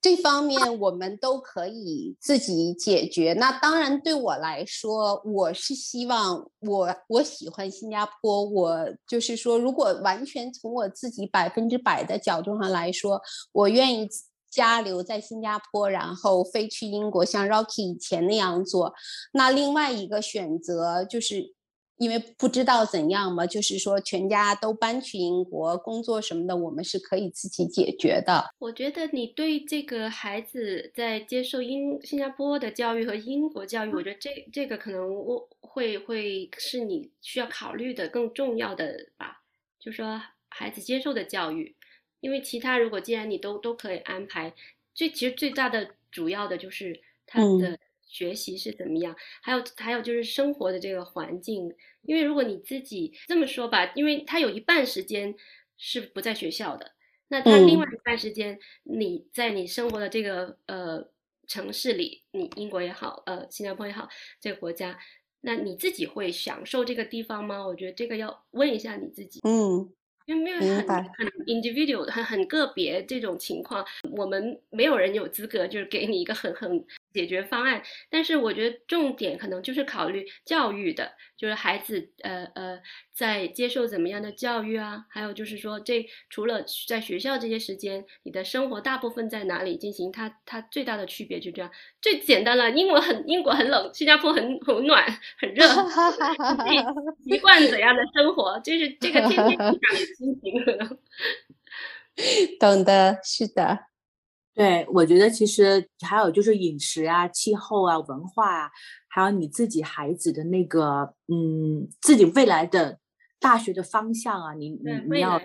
这方面我们都可以自己解决。那当然，对我来说，我是希望我我喜欢新加坡。我就是说，如果完全从我自己百分之百的角度上来说，我愿意家留在新加坡，然后飞去英国，像 Rocky 以前那样做。那另外一个选择就是。因为不知道怎样嘛，就是说全家都搬去英国工作什么的，我们是可以自己解决的。我觉得你对这个孩子在接受英新加坡的教育和英国教育，我觉得这这个可能我会会是你需要考虑的更重要的吧。就说孩子接受的教育，因为其他如果既然你都都可以安排，最其实最大的主要的就是他的。学习是怎么样？还有还有就是生活的这个环境，因为如果你自己这么说吧，因为他有一半时间是不在学校的，那他另外一半时间你在你生活的这个呃城市里，你英国也好，呃新加坡也好，这个国家，那你自己会享受这个地方吗？我觉得这个要问一下你自己。嗯。因为没有很很 individual 很很个别这种情况，我们没有人有资格就是给你一个很很解决方案。但是我觉得重点可能就是考虑教育的，就是孩子呃呃在接受怎么样的教育啊，还有就是说这除了在学校这些时间，你的生活大部分在哪里进行？它它最大的区别就这样，最简单了。英国很英国很冷，新加坡很很暖很热，习惯怎样的生活？就是这个天天心情可能 懂的是的，对我觉得其实还有就是饮食啊、气候啊、文化啊，还有你自己孩子的那个嗯，自己未来的大学的方向啊，你你你要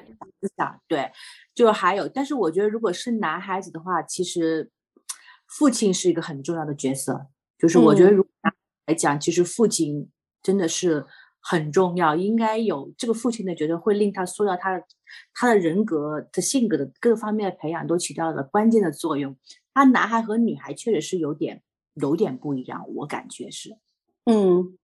想对，就还有，但是我觉得如果是男孩子的话，其实父亲是一个很重要的角色，就是我觉得如果来讲，其实父亲真的是。很重要，应该有这个父亲的角色，会令他塑造他的他的人格、的性格的各方面的培养都起到了关键的作用。他男孩和女孩确实是有点有点不一样，我感觉是。嗯，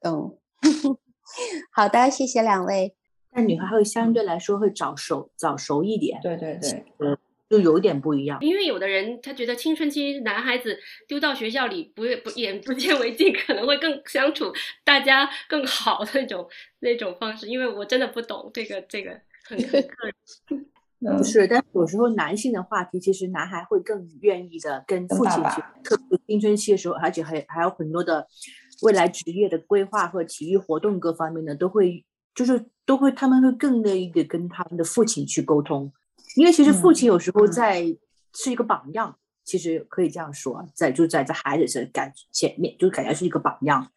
懂。好的，谢谢两位。但女孩会相对来说会早熟早熟一点。对对对。呃，就有一点不一样。因为有的人他觉得青春期男孩子丢到学校里不不眼不见为净，可能会更相处大家更好的那种那种方式。因为我真的不懂这个这个很很个人。不 是，但有时候男性的话题，其实男孩会更愿意的跟父亲去，特别青春期的时候，而且还还有很多的未来职业的规划和体育活动各方面的，都会就是都会他们会更乐意的跟他们的父亲去沟通，因为其实父亲有时候在是一个榜样，其实可以这样说，在就在在孩子身感前面，就感觉是一个榜样，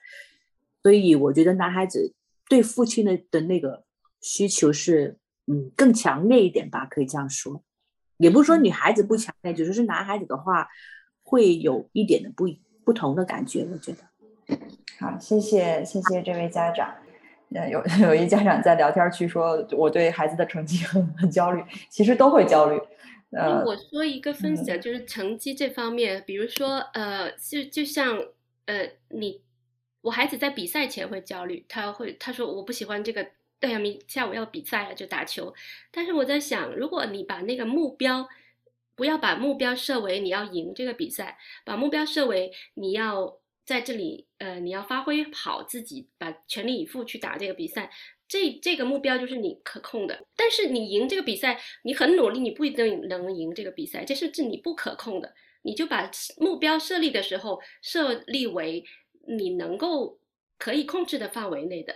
所以我觉得男孩子对父亲的的那个需求是。嗯，更强烈一点吧，可以这样说，也不是说女孩子不强烈，只是是男孩子的话，会有一点的不不同的感觉，我觉得。好，谢谢谢谢这位家长。呃，有 有一家长在聊天区说，我对孩子的成绩很很焦虑，其实都会焦虑。呃，我说一个分享，就是成绩这方面，比如说，呃，就就像呃，你我孩子在比赛前会焦虑，他会他说我不喜欢这个。对呀，明下午要比赛了，就打球。但是我在想，如果你把那个目标，不要把目标设为你要赢这个比赛，把目标设为你要在这里，呃，你要发挥好自己，把全力以赴去打这个比赛。这这个目标就是你可控的。但是你赢这个比赛，你很努力，你不一定能赢这个比赛，这是你不可控的。你就把目标设立的时候设立为你能够可以控制的范围内的。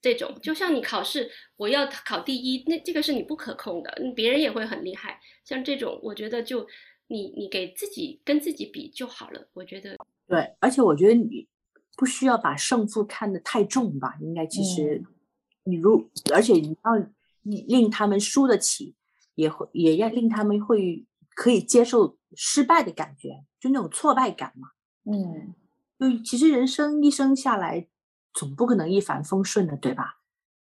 这种就像你考试，我要考第一，那这个是你不可控的，别人也会很厉害。像这种，我觉得就你你给自己跟自己比就好了。我觉得对，而且我觉得你不需要把胜负看得太重吧。应该其实你如，而且你要令他们输得起，也会也要令他们会可以接受失败的感觉，就那种挫败感嘛。嗯，就其实人生一生下来。总不可能一帆风顺的，对吧？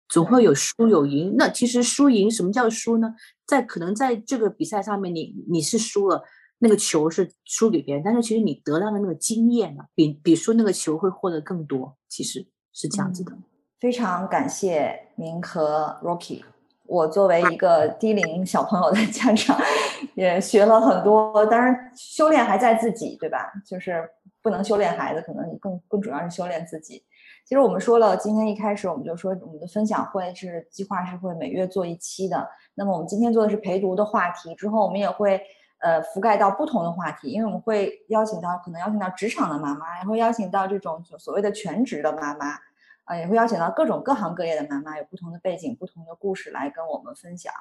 总会有输有赢。那其实输赢，什么叫输呢？在可能在这个比赛上面，你你是输了，那个球是输给别人，但是其实你得到的那个经验呢，比比输那个球会获得更多。其实是这样子的。非常感谢您和 Rocky。我作为一个 低龄小朋友的家长，也学了很多。当然，修炼还在自己，对吧？就是不能修炼孩子，可能你更更主要是修炼自己。其实我们说了，今天一开始我们就说我们的分享会是计划是会每月做一期的。那么我们今天做的是陪读的话题，之后我们也会呃覆盖到不同的话题，因为我们会邀请到可能邀请到职场的妈妈，也会邀请到这种所谓的全职的妈妈。啊，也会邀请到各种各行各业的妈妈，有不同的背景、不同的故事来跟我们分享。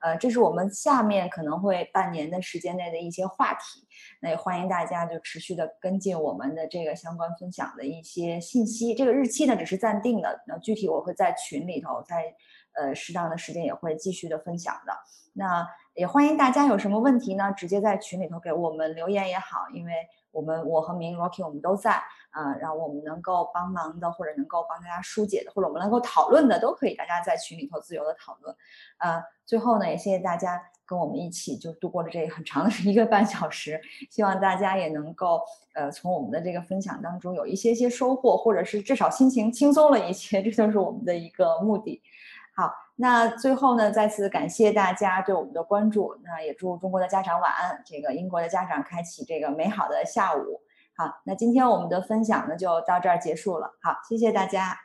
呃，这是我们下面可能会半年的时间内的一些话题。那也欢迎大家就持续的跟进我们的这个相关分享的一些信息。这个日期呢只是暂定的，那具体我会在群里头，在呃适当的时间也会继续的分享的。那也欢迎大家有什么问题呢，直接在群里头给我们留言也好，因为。我们我和明 Rocky 我们都在啊，然后我们能够帮忙的，或者能够帮大家疏解的，或者我们能够讨论的，都可以大家在群里头自由的讨论。呃，最后呢，也谢谢大家跟我们一起就度过了这很长的一个半小时，希望大家也能够呃从我们的这个分享当中有一些些收获，或者是至少心情轻松了一些，这就是我们的一个目的。好，那最后呢，再次感谢大家对我们的关注。那也祝中国的家长晚安，这个英国的家长开启这个美好的下午。好，那今天我们的分享呢就到这儿结束了。好，谢谢大家，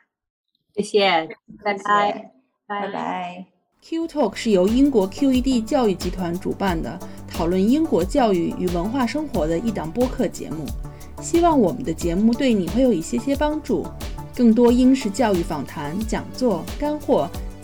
谢谢，拜拜，拜拜。Q Talk 是由英国 QED 教育集团主办的，讨论英国教育与文化生活的一档播客节目。希望我们的节目对你会有一些些帮助。更多英式教育访谈、讲座、干货。